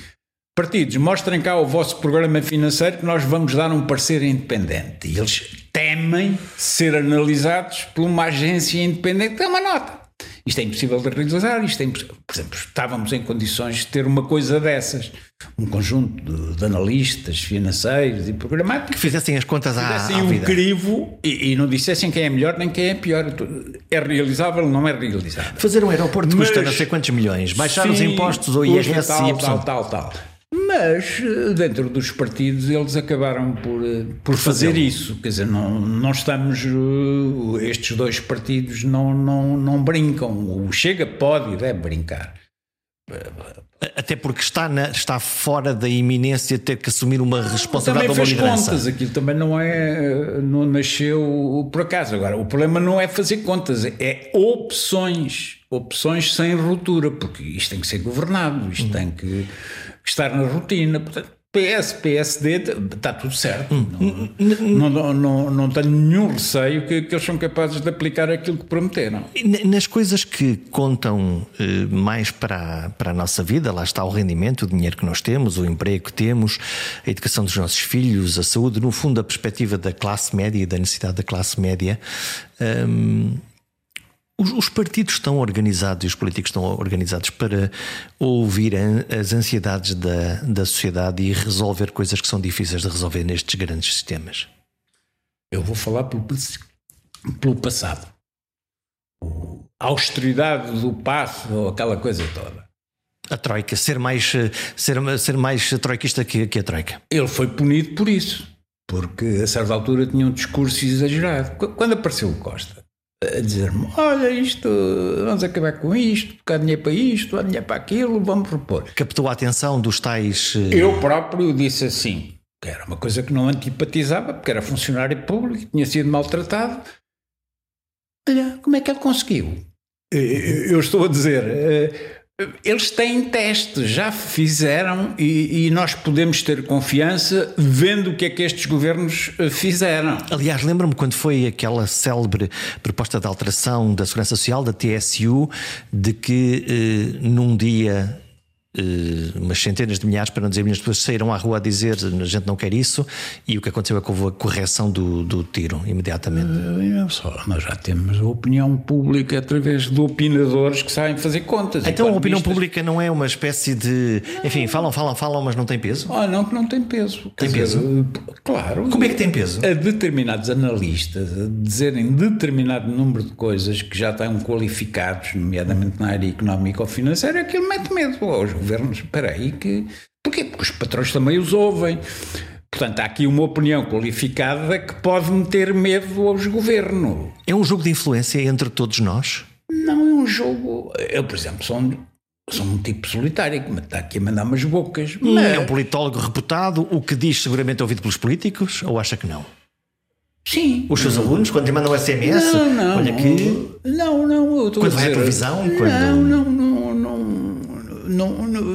partidos, mostrem cá o vosso programa financeiro que nós vamos dar um parecer independente. E eles temem ser analisados por uma agência independente que dá uma nota. Isto é impossível de realizar, isto é impossível. Por exemplo, estávamos em condições de ter uma coisa dessas, um conjunto de, de analistas financeiros e programáticos que fizessem as contas à, fizessem à um vida. crivo e, e, não dissessem quem é melhor nem quem é pior. É realizável, não é realizável. Fazer um aeroporto Mas, custa não sei quantos milhões, baixar sim, os impostos ou IRS tal, tal, tal, tal. Mas eh, dentro dos partidos eles acabaram por, eh, por fazer isso. Quer dizer, não, não estamos. Eh, estes dois partidos não, não, não brincam. O Chega pode e deve brincar. Até porque está, na, está fora da iminência de ter que assumir uma responsabilidade também fez liderança. contas, aquilo também não é não nasceu por acaso. Agora, o problema não é fazer contas, é opções, opções sem ruptura, porque isto tem que ser governado, isto hum. tem que estar na rotina. Portanto, PS, PSD, está tudo certo. Hum. Não, não, não, não, tenho nenhum receio que, que, eles são capazes de aplicar aquilo que prometeram. Nas coisas que contam eh, mais para, para a nossa vida, lá está o rendimento, o dinheiro que nós temos, o emprego que temos, a educação dos nossos filhos, a saúde, no fundo, a perspectiva da classe média e da necessidade da classe média. Hum, os, os, partidos estão organizados e os políticos estão organizados para ouvir as ansiedades da, da sociedade e resolver coisas que são difíceis de resolver nestes grandes sistemas? Eu vou falar pelo, pelo passado. A austeridade do passo, aquela coisa toda. A Troika, ser mais, ser, ser mais troikista que, que a Troika. Ele foi punido por isso, porque a certa altura tinha um discurso exagerado. Quando apareceu o Costa, a dizer-me: Olha, isto, vamos acabar com isto, porque há dinheiro para isto, há dinheiro para aquilo, vamos propor. Captou a atenção dos tais. Eh, Eu próprio disse assim, que era uma coisa que não antipatizava, porque era funcionário público, tinha sido maltratado. Olha, como é que ele conseguiu? Eu estou a dizer eh, eles têm testes, já fizeram e, e, nós podemos ter confiança vendo o que é que estes governos eh, fizeram. Aliás, lembro-me quando foi aquela célebre proposta de alteração da Segurança Social, da TSU, de que eh, num dia uh, umas centenas de milhares, para não dizer milhões de pessoas, saíram à rua a dizer a gente não quer isso, e o que aconteceu é que houve a correção do, do tiro imediatamente. Uh, só, nós já temos a opinião pública através de opinadores que sabem fazer contas. Então a opinião pública não é uma espécie de. Enfim, falam, falam, falam, mas não tem peso? Ah, não, que não tem peso. Tem Quer peso? Dizer, claro. Como é que tem peso? A determinados analistas a dizerem determinado número de coisas que já estão qualificados, nomeadamente na área económica ou financeira, aquilo mete medo aos governos. Espera aí que... Porquê? Porque os patrões também os ouvem. Portanto, há aqui uma opinião qualificada que pode meter medo aos governos. É um jogo de influência entre todos nós? Não, é um jogo. Eu, por exemplo, sou um, sou um tipo solitário que me está aqui a mandar umas bocas. Mas... É um politólogo reputado. O que diz seguramente é ouvido pelos políticos ou acha que não? Sim. Os seus alunos, quando lhe mandam SMS? Não, não. Olha aqui. Não, não. quando vai à televisão? Quando... Não, não, não, não não, não,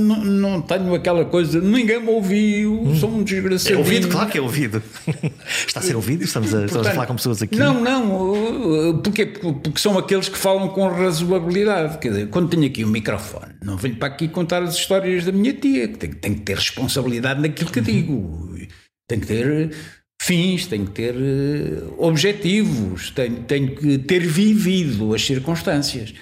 não, não tenho aquela coisa, ninguém me ouviu, hum. sou um desgraçado. É ouvido, claro que é ouvido. [laughs] Está a ser ouvido? Estamos a, Portanto, estamos a falar com pessoas aqui. Não, não, porque, porque são aqueles que falam com razoabilidade. Quer dizer, quando tenho aqui o um microfone, não venho para aqui contar as histórias da minha tia, que tenho, tenho que ter responsabilidade naquilo que digo. Tenho que ter fins, tenho que ter eh, objetivos, tenho, tenho que ter vivido as circunstâncias.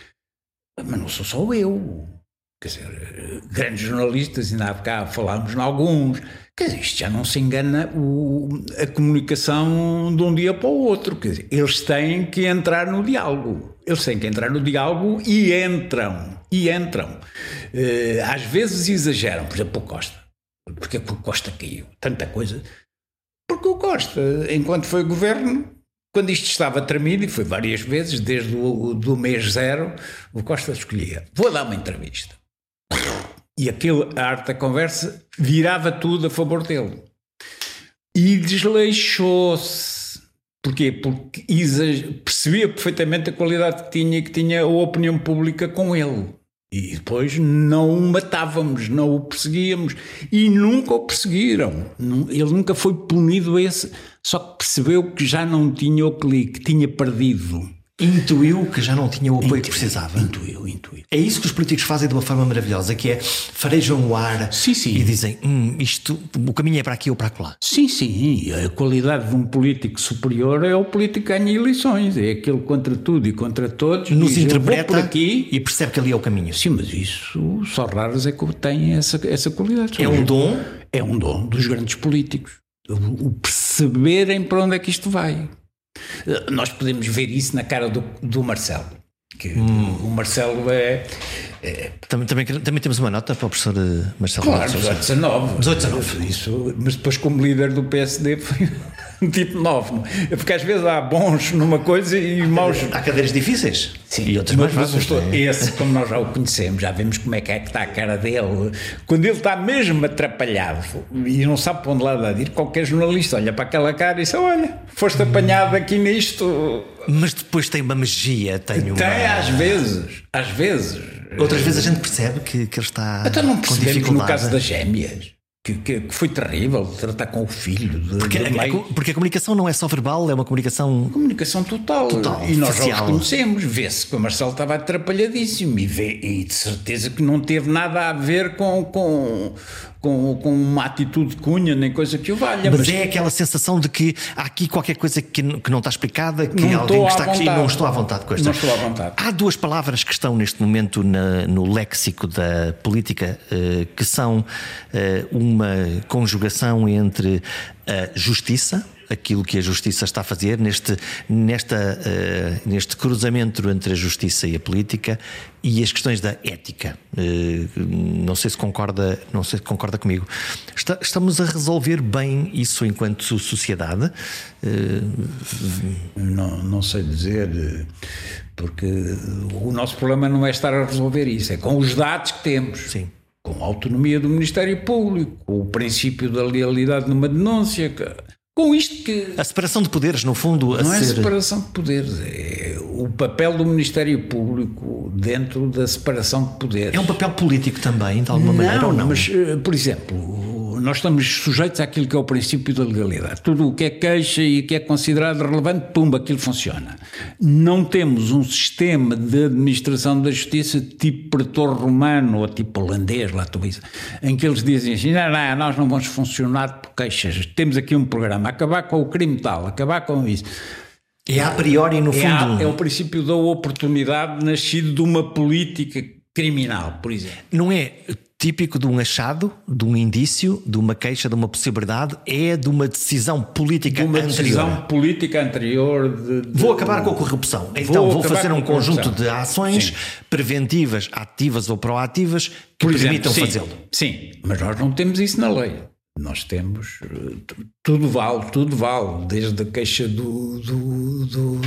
Mas não sou só eu. Quer dizer, grandes jornalistas, ainda há bocado falámos em alguns. Quer dizer, isto já não se engana o, a comunicação de um dia para o outro. Quer dizer, eles têm que entrar no diálogo. Eles têm que entrar no diálogo e entram. E entram. Uh, às vezes exageram. Por exemplo, o Costa. Porque que o Costa caiu? Tanta coisa. Porque o Costa, enquanto foi governo, quando isto estava tremido, e foi várias vezes, desde o do mês zero, o Costa escolhia: vou dar uma entrevista. E aquele, arte da conversa virava tudo a favor dele. E desleixou-se. Porquê? Porque percebia perfeitamente a qualidade que tinha e que tinha a opinião pública com ele. E depois não o matávamos, não o perseguíamos. E nunca o perseguiram. Ele nunca foi punido esse. Só que percebeu que já não tinha o clique, tinha perdido. Intuiu que já não tinha o apoio intuiu, que precisava. Intuiu, intuiu. É isso que os políticos fazem de uma forma maravilhosa, que é farejam o ar sim, sim. e dizem hum, isto, o caminho é para aqui ou para lá. Sim, sim. A qualidade de um político superior é o político que ganha eleições. É aquele contra tudo e contra todos. Nos diz, interpreta aqui e percebe que ali é o caminho. Sim, mas isso só raros é que têm essa, essa qualidade. É um dom? É um dom dos grandes políticos. O perceberem para onde é que isto vai. Eh, nós podemos ver isso na cara do, do Marcelo. Que hum. O Marcelo é, é. também, também, também, temos uma nota para o professor eh, Marcelo Claro, 18, 19. 18, 19. Isso, mas depois, como líder do PSD, foi. [laughs] um [laughs] tipo novo. Porque às vezes há bons numa coisa e maus. Há cadeiras difíceis. Sim, e outras mais fáceis. É? Esse, como nós já o conhecemos, já vemos como é que é que está a cara dele. Quando ele está mesmo atrapalhado e não sabe para onde lá ir, qualquer jornalista olha para aquela cara e diz: Olha, foste apanhado aqui nisto. Mas depois tem uma magia, tem uma. Tem, às vezes, às vezes. Outras vezes a gente percebe que, que ele está. Então não percebemos no caso das gêmeas. Que, que, que, foi terrível tratar com o filho. De, porque, de a, porque a comunicação não é só verbal, é uma comunicação. Comunicação total. total e nós já os conhecemos. Vê-se que o Marcelo estava atrapalhadíssimo e, vê, e de certeza que não teve nada a ver com, com, com, com uma atitude cunha, nem coisa que o valha. Mas, mas, é aquela sensação de que há aqui qualquer coisa que, que não está explicada, que não alguém que está aqui não estou à vontade com esta. Não estou à vontade. Há duas palavras que estão neste momento na, no léxico da política, uh, que são uh, uma conjugação entre a justiça aquilo que a justiça está a fazer neste, nesta, uh, neste cruzamento entre a justiça e a política e as questões da ética. Uh, não sei se concorda, não sei se concorda comigo. Está, estamos a resolver bem isso enquanto sociedade? Uh, não, não sei dizer, porque o nosso problema não é estar a resolver isso, é com os dados que temos. Sim com a autonomia do Ministério Público, com o princípio da lealidade numa denúncia, com isto que. A separação de poderes, no fundo. não é ser... separação de poderes, é o papel do Ministério Público dentro da separação de poderes. É um papel político também, de alguma não, maneira, ou não? Mas, eh, por exemplo, nós estamos sujeitos àquilo que é o princípio da legalidade. Tudo o que é queixa e que é considerado relevante, pumba, aquilo funciona. Não temos um sistema de administração da justiça tipo pretor romano ou tipo holandês, lá tu isso, em que eles dizem assim: não, não, nós não vamos funcionar por queixas. Temos aqui um programa, acabar com o crime tal, acabar com isso. É a priori, no fundo. É, é o princípio da oportunidade nascido de uma política criminal, por exemplo. Não é típico de um achado, de um indício, de uma queixa, de uma possibilidade, é de uma decisão política de uma anterior. decisão política anterior de, de... Vou acabar com a corrupção. Então vou, vou fazer um conjunto de ações sim. preventivas, ativas ou proativas que Por permitam fazê-lo. Sim, mas nós não temos isso na lei. Nós temos eh, tudo vale, tudo vale, desde a queixa do, do, do,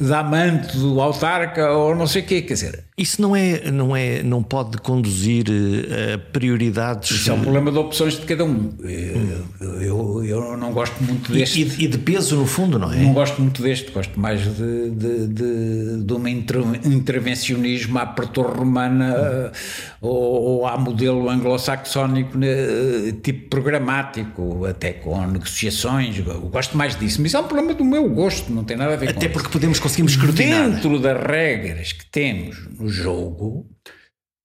da amante, do autarca ou não sei o quê, quer dizer. Isso não é, não é, não pode conduzir eh, a prioridades. Isso é um problema de opções de cada um. Eu, eu, eu não gosto muito deste. E, e, de peso, no fundo, não é? Não gosto muito deste, gosto mais de, de, de, de um intervencionismo à pretor romana ou, ou à modelo anglo-saxónico, né, tipo programático, até com negociações, eu gosto mais disso, mas é um problema do meu gosto, não tem nada a ver Até com porque podemos conseguir escrutinar. Dentro das regras que temos no jogo,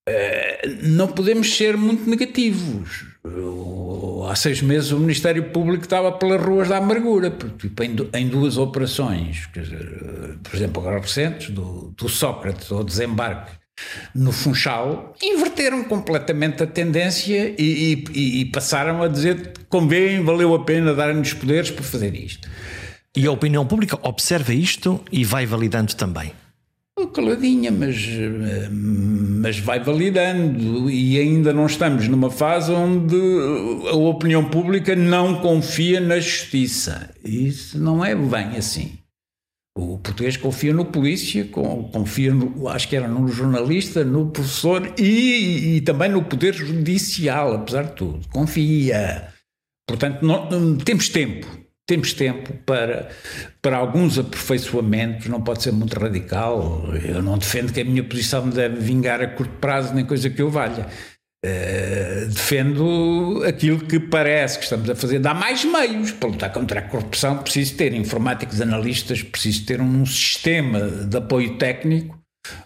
eh, não podemos ser muito negativos. Há seis meses o Ministério Público estava pelas ruas da amargura, tipo, em duas operações, por exemplo, agora recentes, do, do Sócrates ao desembarque no Funchal, inverteram completamente a tendência e, e, e passaram a dizer convém, valeu a pena dar-nos poderes para fazer isto. E a opinião pública observa isto e vai validando também. Caladinha, mas, mas vai validando e ainda não estamos numa fase onde a opinião pública não confia na justiça. Isso não é bem assim. O português confia no polícia, confia, no, acho que era no jornalista, no professor e, e também no poder judicial, apesar de tudo. Confia. Portanto, não, temos tempo. Temos tempo para, para alguns aperfeiçoamentos, não pode ser muito radical. Eu não defendo que a minha posição me deve vingar a curto prazo, nem coisa que eu valha. Uh, defendo aquilo que parece que estamos a fazer. Dá mais meios para lutar contra a corrupção. Preciso ter informáticos analistas, preciso ter um sistema de apoio técnico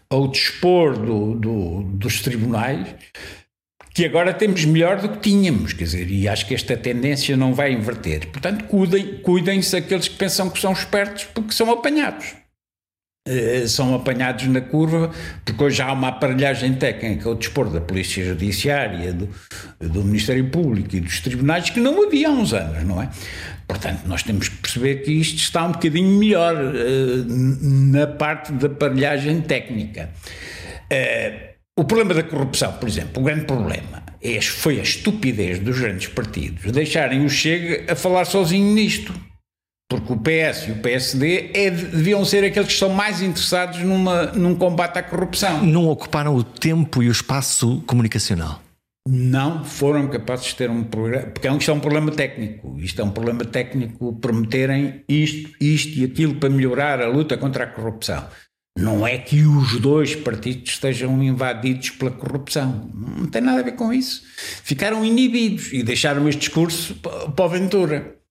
ao dispor do, do, dos tribunais que agora temos melhor do que tínhamos, quer dizer, e acho que esta tendência não vai inverter. Portanto, cuidem-se cuidem aqueles que pensam que são espertos porque são apanhados. Eh, são apanhados na curva, porque hoje há uma aparelhagem técnica ao dispor da Polícia Judiciária, do, do, Ministério Público e dos tribunais que não havia há uns anos, não é? Portanto, nós temos que perceber que isto está um bocadinho melhor uh, na parte da aparelhagem técnica. Uh, o problema da corrupção, por exemplo, o grande problema é, foi a estupidez dos grandes partidos deixarem o Chega a falar sozinho nisto Porque o PS e o PSD é, deviam ser aqueles que estão mais interessados numa, num combate à corrupção. Não ocuparam o tempo e o espaço comunicacional. Não foram capazes de ter um programa, porque isto é um problema técnico. Isto é um problema técnico prometerem isto, isto e aquilo para melhorar a luta contra a corrupção. Não é que os dois partidos estejam invadidos pela corrupção. Não tem nada a ver com isso. Ficaram inibidos e deixaram este discurso para o Ventura.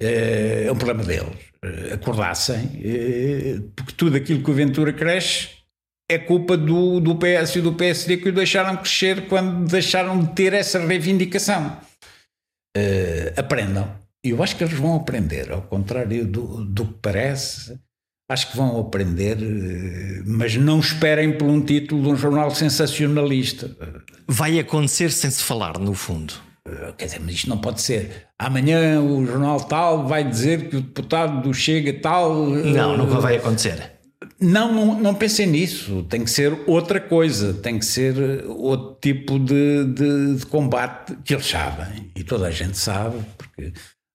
É um problema deles. Eh, acordassem, eh, porque tudo aquilo que o Ventura cresce é culpa do, do PS e do PSD que o deixaram crescer quando deixaram de ter essa reivindicação. Aprendam. Eu acho que eles vão aprender, ao contrário do, do que parece. Acho que vão aprender, mas não esperem por um título de um jornal sensacionalista. Vai acontecer sem se falar, no fundo. Quer dizer, mas isto não pode ser. Amanhã o jornal tal vai dizer que o deputado do Chega tal. Não, nunca vai acontecer. Não, não, não pensem nisso. Tem que ser outra coisa. Tem que ser outro tipo de, de, de combate que eles sabem. E toda a gente sabe, porque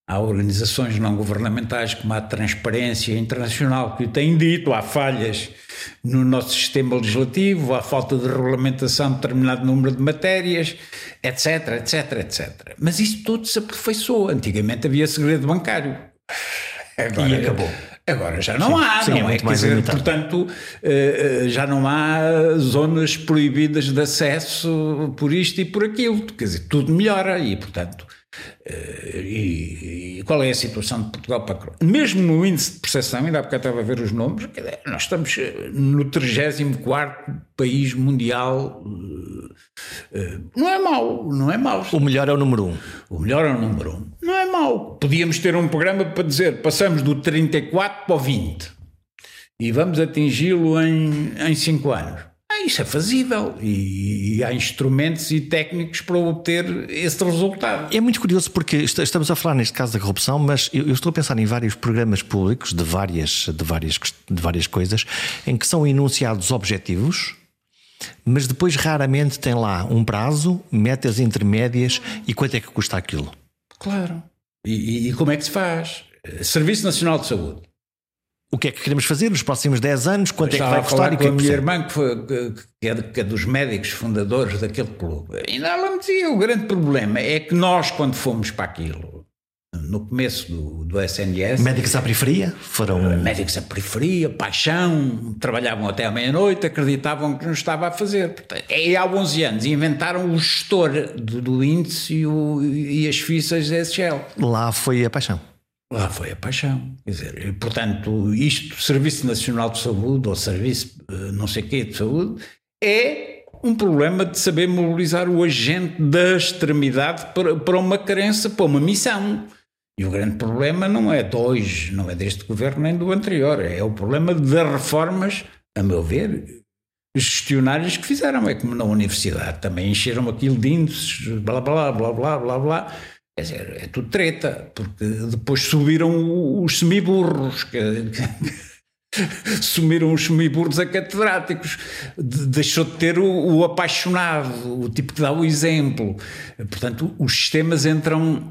Há organizações não governamentais como a Transparência Internacional que o têm dito, há falhas no nosso sistema legislativo, há falta de regulamentação de determinado número de matérias, etc, etc, etc. Mas isso tudo se aperfeiçoa. Antigamente havia segredo bancário. Agora, e acabou. Agora já não sim, há, sim, não é? é Quer dizer, portanto, eh, eh, já não há zonas proibidas de acesso por isto e por aquilo. Quer dizer, tudo melhora e, portanto, e, e, qual é a situação de Portugal para a Croácia? Mesmo no índice de percepção, ainda há bocado estava a ver os números, nós estamos eh, no 34 país mundial. Eh, não é mau, não é mau. O melhor é o número 1. Um. O melhor é o número 1. Um. Não é mau. Podíamos ter um programa para dizer passamos do 34 para o 20 e vamos atingi-lo em, em 5 anos. Isso é fazível e, e, há instrumentos e técnicos para obter esse resultado. É muito curioso porque estamos a falar neste caso da corrupção, mas eu, estou a pensar em vários programas públicos de várias, de, várias, de várias coisas em que são enunciados objetivos, mas depois raramente tem lá um prazo, metas intermédias e quanto é que custa aquilo. Claro. E, e como é que se faz? Serviço Nacional de Saúde o que é que queremos fazer nos próximos 10 anos, quanto é que vai custar e que é a minha irmã, que, foi, que, é, que é dos médicos fundadores daquele clube, e ela me dizia: o grande problema é que nós, quando fomos para aquilo, no começo do, do SNS. Médicos à periferia? Foram. Médicos à periferia, paixão, trabalhavam até à meia-noite, acreditavam que não estava a fazer. Portanto, é há 11 anos inventaram o gestor do, do índice e, o, e as fichas SGL. Lá foi a paixão. Lá foi a paixão. Quer dizer, portanto, isto, Serviço Nacional de Saúde ou Serviço eh, não sei quê de Saúde, é um problema de saber mobilizar o agente da extremidade para, para uma crença, para uma missão. E o grande problema não é de hoje, não é deste governo nem do anterior, é o problema das reformas, a meu ver, gestionárias que fizeram. É como na universidade, também encheram aquilo de índices, blá blá blá blá blá blá. Quer dizer, é tudo treta, porque depois subiram os semiburros, que, sumiram os semiburros a catedráticos, de, deixou de ter o, o, apaixonado, o tipo que dá o exemplo. Portanto, os sistemas entram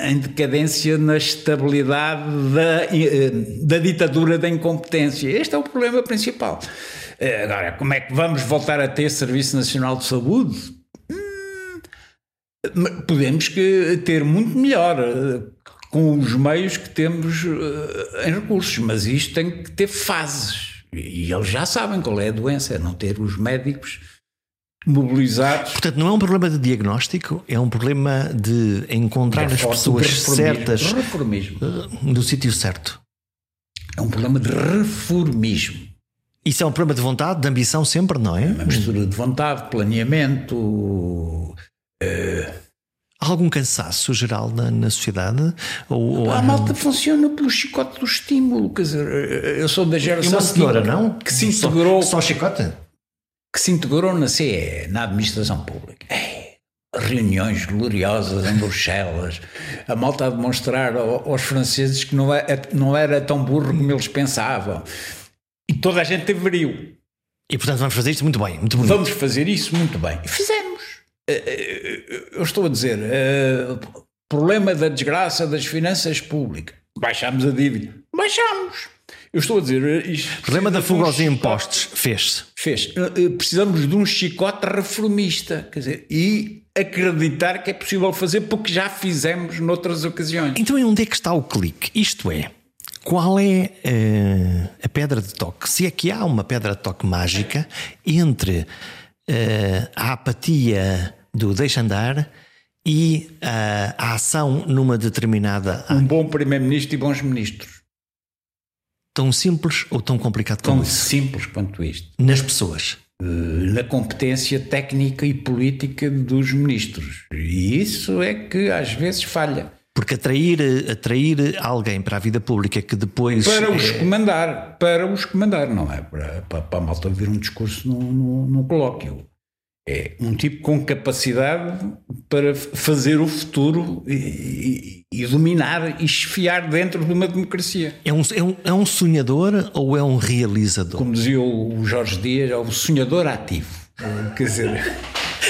em decadência na estabilidade da, da ditadura da incompetência. Este é o problema principal. Agora, como é que vamos voltar a ter Serviço Nacional de Saúde? Podemos que ter muito melhor eh, com os meios que temos eh, em recursos, mas isto tem que ter fases. E eles já sabem qual é a doença, é não ter os médicos mobilizados. Portanto, não é um problema de diagnóstico, é um problema de encontrar as pessoas certas reformismo. Eh, no sítio certo. É um problema de reformismo. Isso é um problema de vontade, de ambição sempre, não é? Uma mistura de vontade, planeamento, algum cansaço geral na, na sociedade? Ou, ou a há... malta funciona pelo chicote do estímulo. Quer dizer, eh, eu sou da geração. E uma senhora, que, não? Que se integrou. Só, só chicote? Que se integrou na CE, na administração pública. É, reuniões gloriosas em Bruxelas. A malta a demonstrar aos franceses que não, é, não era tão burro como eles pensavam. E toda a gente teve brilho. E portanto vamos fazer isto muito bem, muito bonito. Vamos fazer isso muito bem. E fizemos. Eh, eh, eu estou a dizer, uh, problema da desgraça das finanças públicas. baixámos a dívida. Baixámos. Eu estou a dizer. Isto problema da fuga aos impostos fez-se. Fez. Precisamos de um chicote reformista. Quer dizer, e acreditar que é possível fazer porque já fizemos noutras ocasiões. Então, e onde é que está o clique? Isto é, qual é uh, a pedra de toque? Se é que há uma pedra de toque mágica entre uh, a apatia do deixa andar e uh, a ação numa determinada. Um bom primeiro-ministro e bons ministros. Tão simples ou tão complicado como tão isso? Tão simples quanto isto. Nas pessoas. Na competência técnica e política dos ministros. E isso é que às vezes falha. Porque atrair, atrair alguém para a vida pública que depois. Para os é... comandar, para os comandar, não é? Para, para, para a malta ouvir um discurso num, num colóquio. É um tipo com capacidade para fazer o futuro e, e, e dominar e esfiar dentro de uma democracia. É um, é, um, é um sonhador ou é um realizador? Como dizia o Jorge Dias, é um sonhador ativo. Quer dizer.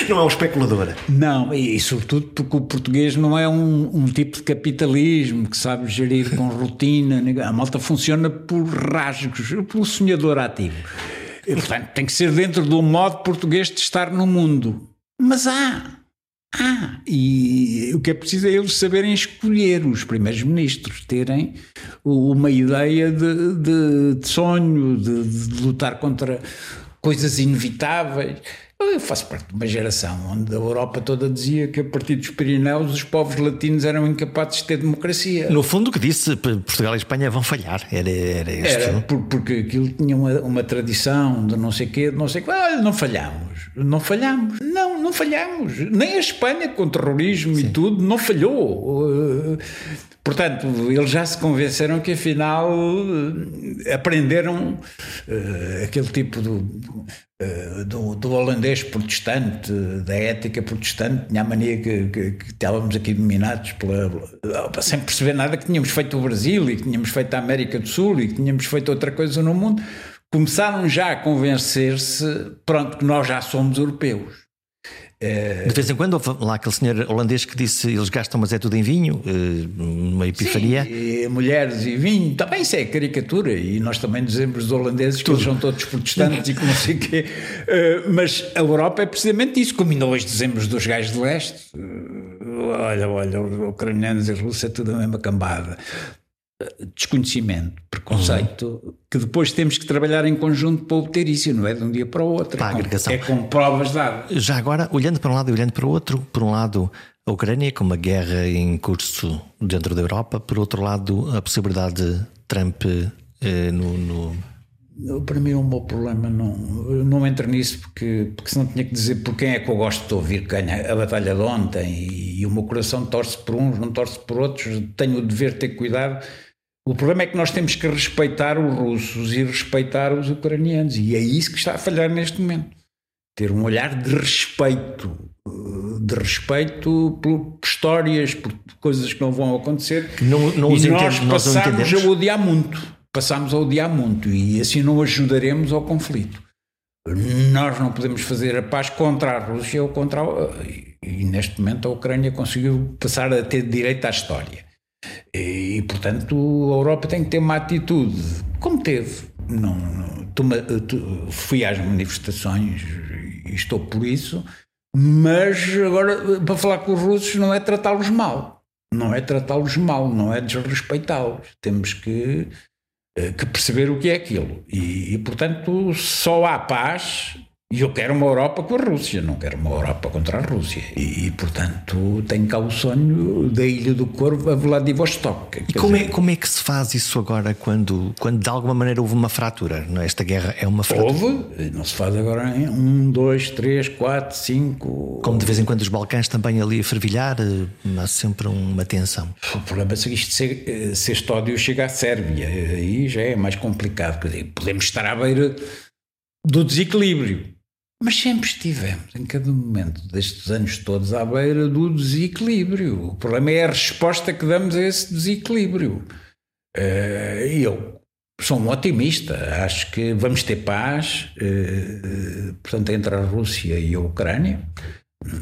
Não é um especulador. Não, e, e, sobretudo porque o português não é um, um, tipo de capitalismo que sabe gerir com rotina. A malta funciona por rasgos, pelo sonhador ativo. E, portanto, tem que ser dentro do modo português de estar no mundo. Mas há. Há. E o que é preciso é eles saberem escolher, os primeiros ministros, terem uma ideia de, de, de sonho, de, de lutar contra coisas inevitáveis. Eu faço parte de uma geração onde a Europa toda dizia que a partir dos Pirineus os povos latinos eram incapazes de ter democracia. No fundo, o que disse Portugal e Espanha vão falhar. Era, era este. Era, por, porque aquilo tinha uma, uma, tradição de não sei quê, de não sei quê. Olha, não falhamos. Não falhamos. Não, não falhamos. Nem a Espanha com terrorismo Sim. e tudo não falhou. Portanto, eles já se convenceram que afinal eh, aprenderam uh, aquele tipo uh, do, do, holandês protestante, da ética protestante, tinha a mania que, que, que estávamos aqui dominados pela, sem perceber nada que tínhamos feito o Brasil e que tínhamos feito a América do Sul e que tínhamos feito outra coisa no mundo. Começaram já a convencer-se, pronto, que nós já somos europeus. De vez em quando houve lá aquele senhor holandês que disse eles gastam, mas é tudo em vinho, uma eh, epifania. Sim, mulheres e vinho, também isso é caricatura, e nós também dizemos dos holandeses tudo. que eles são todos protestantes e que não sei o quê. Eh, mas a Europa é precisamente isso, como ainda hoje dizemos dos gajos de leste. Eh, olha, olha, os ucranianos e os russos é tudo a mesma cambada desconhecimento, preconceito, uhum. que depois temos que trabalhar em conjunto para obter isso, não é de um dia para o outro. Para é, com, é com provas dadas. Já agora, olhando para um lado e olhando para o outro, por um lado a Ucrânia com uma guerra em curso dentro da Europa, por outro lado a possibilidade de Trump eh, no, no... Para mim o meu problema não, não entra nisso porque, porque senão tinha que dizer por quem é que eu gosto de ouvir que ganha a batalha de ontem e, e o meu coração torce por uns, não torce por outros, tenho o dever de ter cuidado o problema é que nós temos que respeitar os russos e respeitar os ucranianos, e é isso que está a falhar neste momento. Ter um olhar de respeito, de respeito por histórias, por coisas que não vão acontecer. Não, não e nós passamos a odiar muito. Passamos a odiar muito e assim não ajudaremos ao conflito. Nós não podemos fazer a paz contra a Rússia ou contra a, e neste momento a Ucrânia conseguiu passar a ter direito à história. E, portanto, a Europa tem que ter uma atitude, como teve. Não, não fui às manifestações e estou por isso, mas agora, para falar com os russos, não é tratá-los mal. Não é tratá-los mal, não é desrespeitá-los. Temos que, eh, que perceber o que é aquilo. E, e, portanto, só há paz e eu quero uma Europa com a Rússia, não quero uma Europa contra a Rússia. E, e portanto, tenho cá o sonho da Ilha do Corvo a Vladivostok. E como, dizer... é, como é que se faz isso agora quando, quando de alguma maneira houve uma fratura? Não é? Esta guerra é uma fratura? Houve, não se faz agora em um, dois, três, quatro, cinco. Como de vez em quando os Balcãs também ali a fervilhar, eh, há sempre uma tensão. O problema é se isto se, eh, se este ódio chega à Sérvia, aí já é mais complicado. Quer dizer, podemos estar à beira do desequilíbrio mas sempre estivemos, em cada momento destes anos todos, à beira do desequilíbrio. O problema é a resposta que damos a esse desequilíbrio. Eh, e eu sou um otimista, acho que vamos ter paz, eh, portanto, entre a Rússia e a Ucrânia.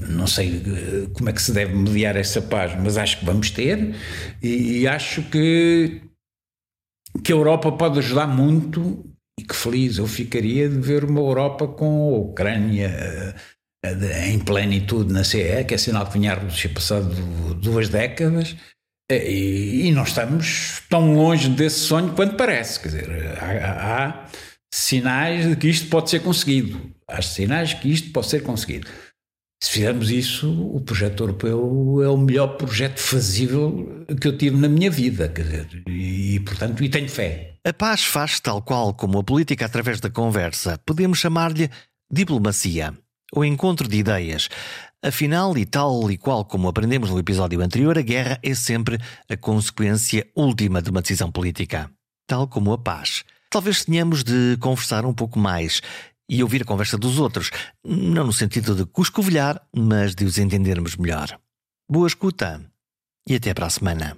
não sei eh, como é que se deve mediar essa paz, mas acho que vamos ter e, acho que, que a Europa pode ajudar muito e que feliz eu ficaria de ver uma Europa com a Ucrânia eh, em plenitude na CE, que é sinal que vinha a Rússia passado duas décadas, eh, e, e não estamos tão longe desse sonho quanto parece. Quer dizer, há, há sinais de que isto pode ser conseguido. Há sinais que isto pode ser conseguido. Se fizermos isso, o projeto europeu é o melhor projeto fazível que eu tive na minha vida, quer dizer, e portanto, e tenho fé. A paz faz tal qual como a política através da conversa. Podemos chamar-lhe diplomacia, ou encontro de ideias. Afinal, e tal e qual como aprendemos no episódio anterior, a guerra é sempre a consequência última de uma decisão política, tal como a paz. Talvez tenhamos de conversar um pouco mais e ouvir a conversa dos outros, não no sentido de cuscovilhar, mas de os entendermos melhor. Boa escuta e até para a semana.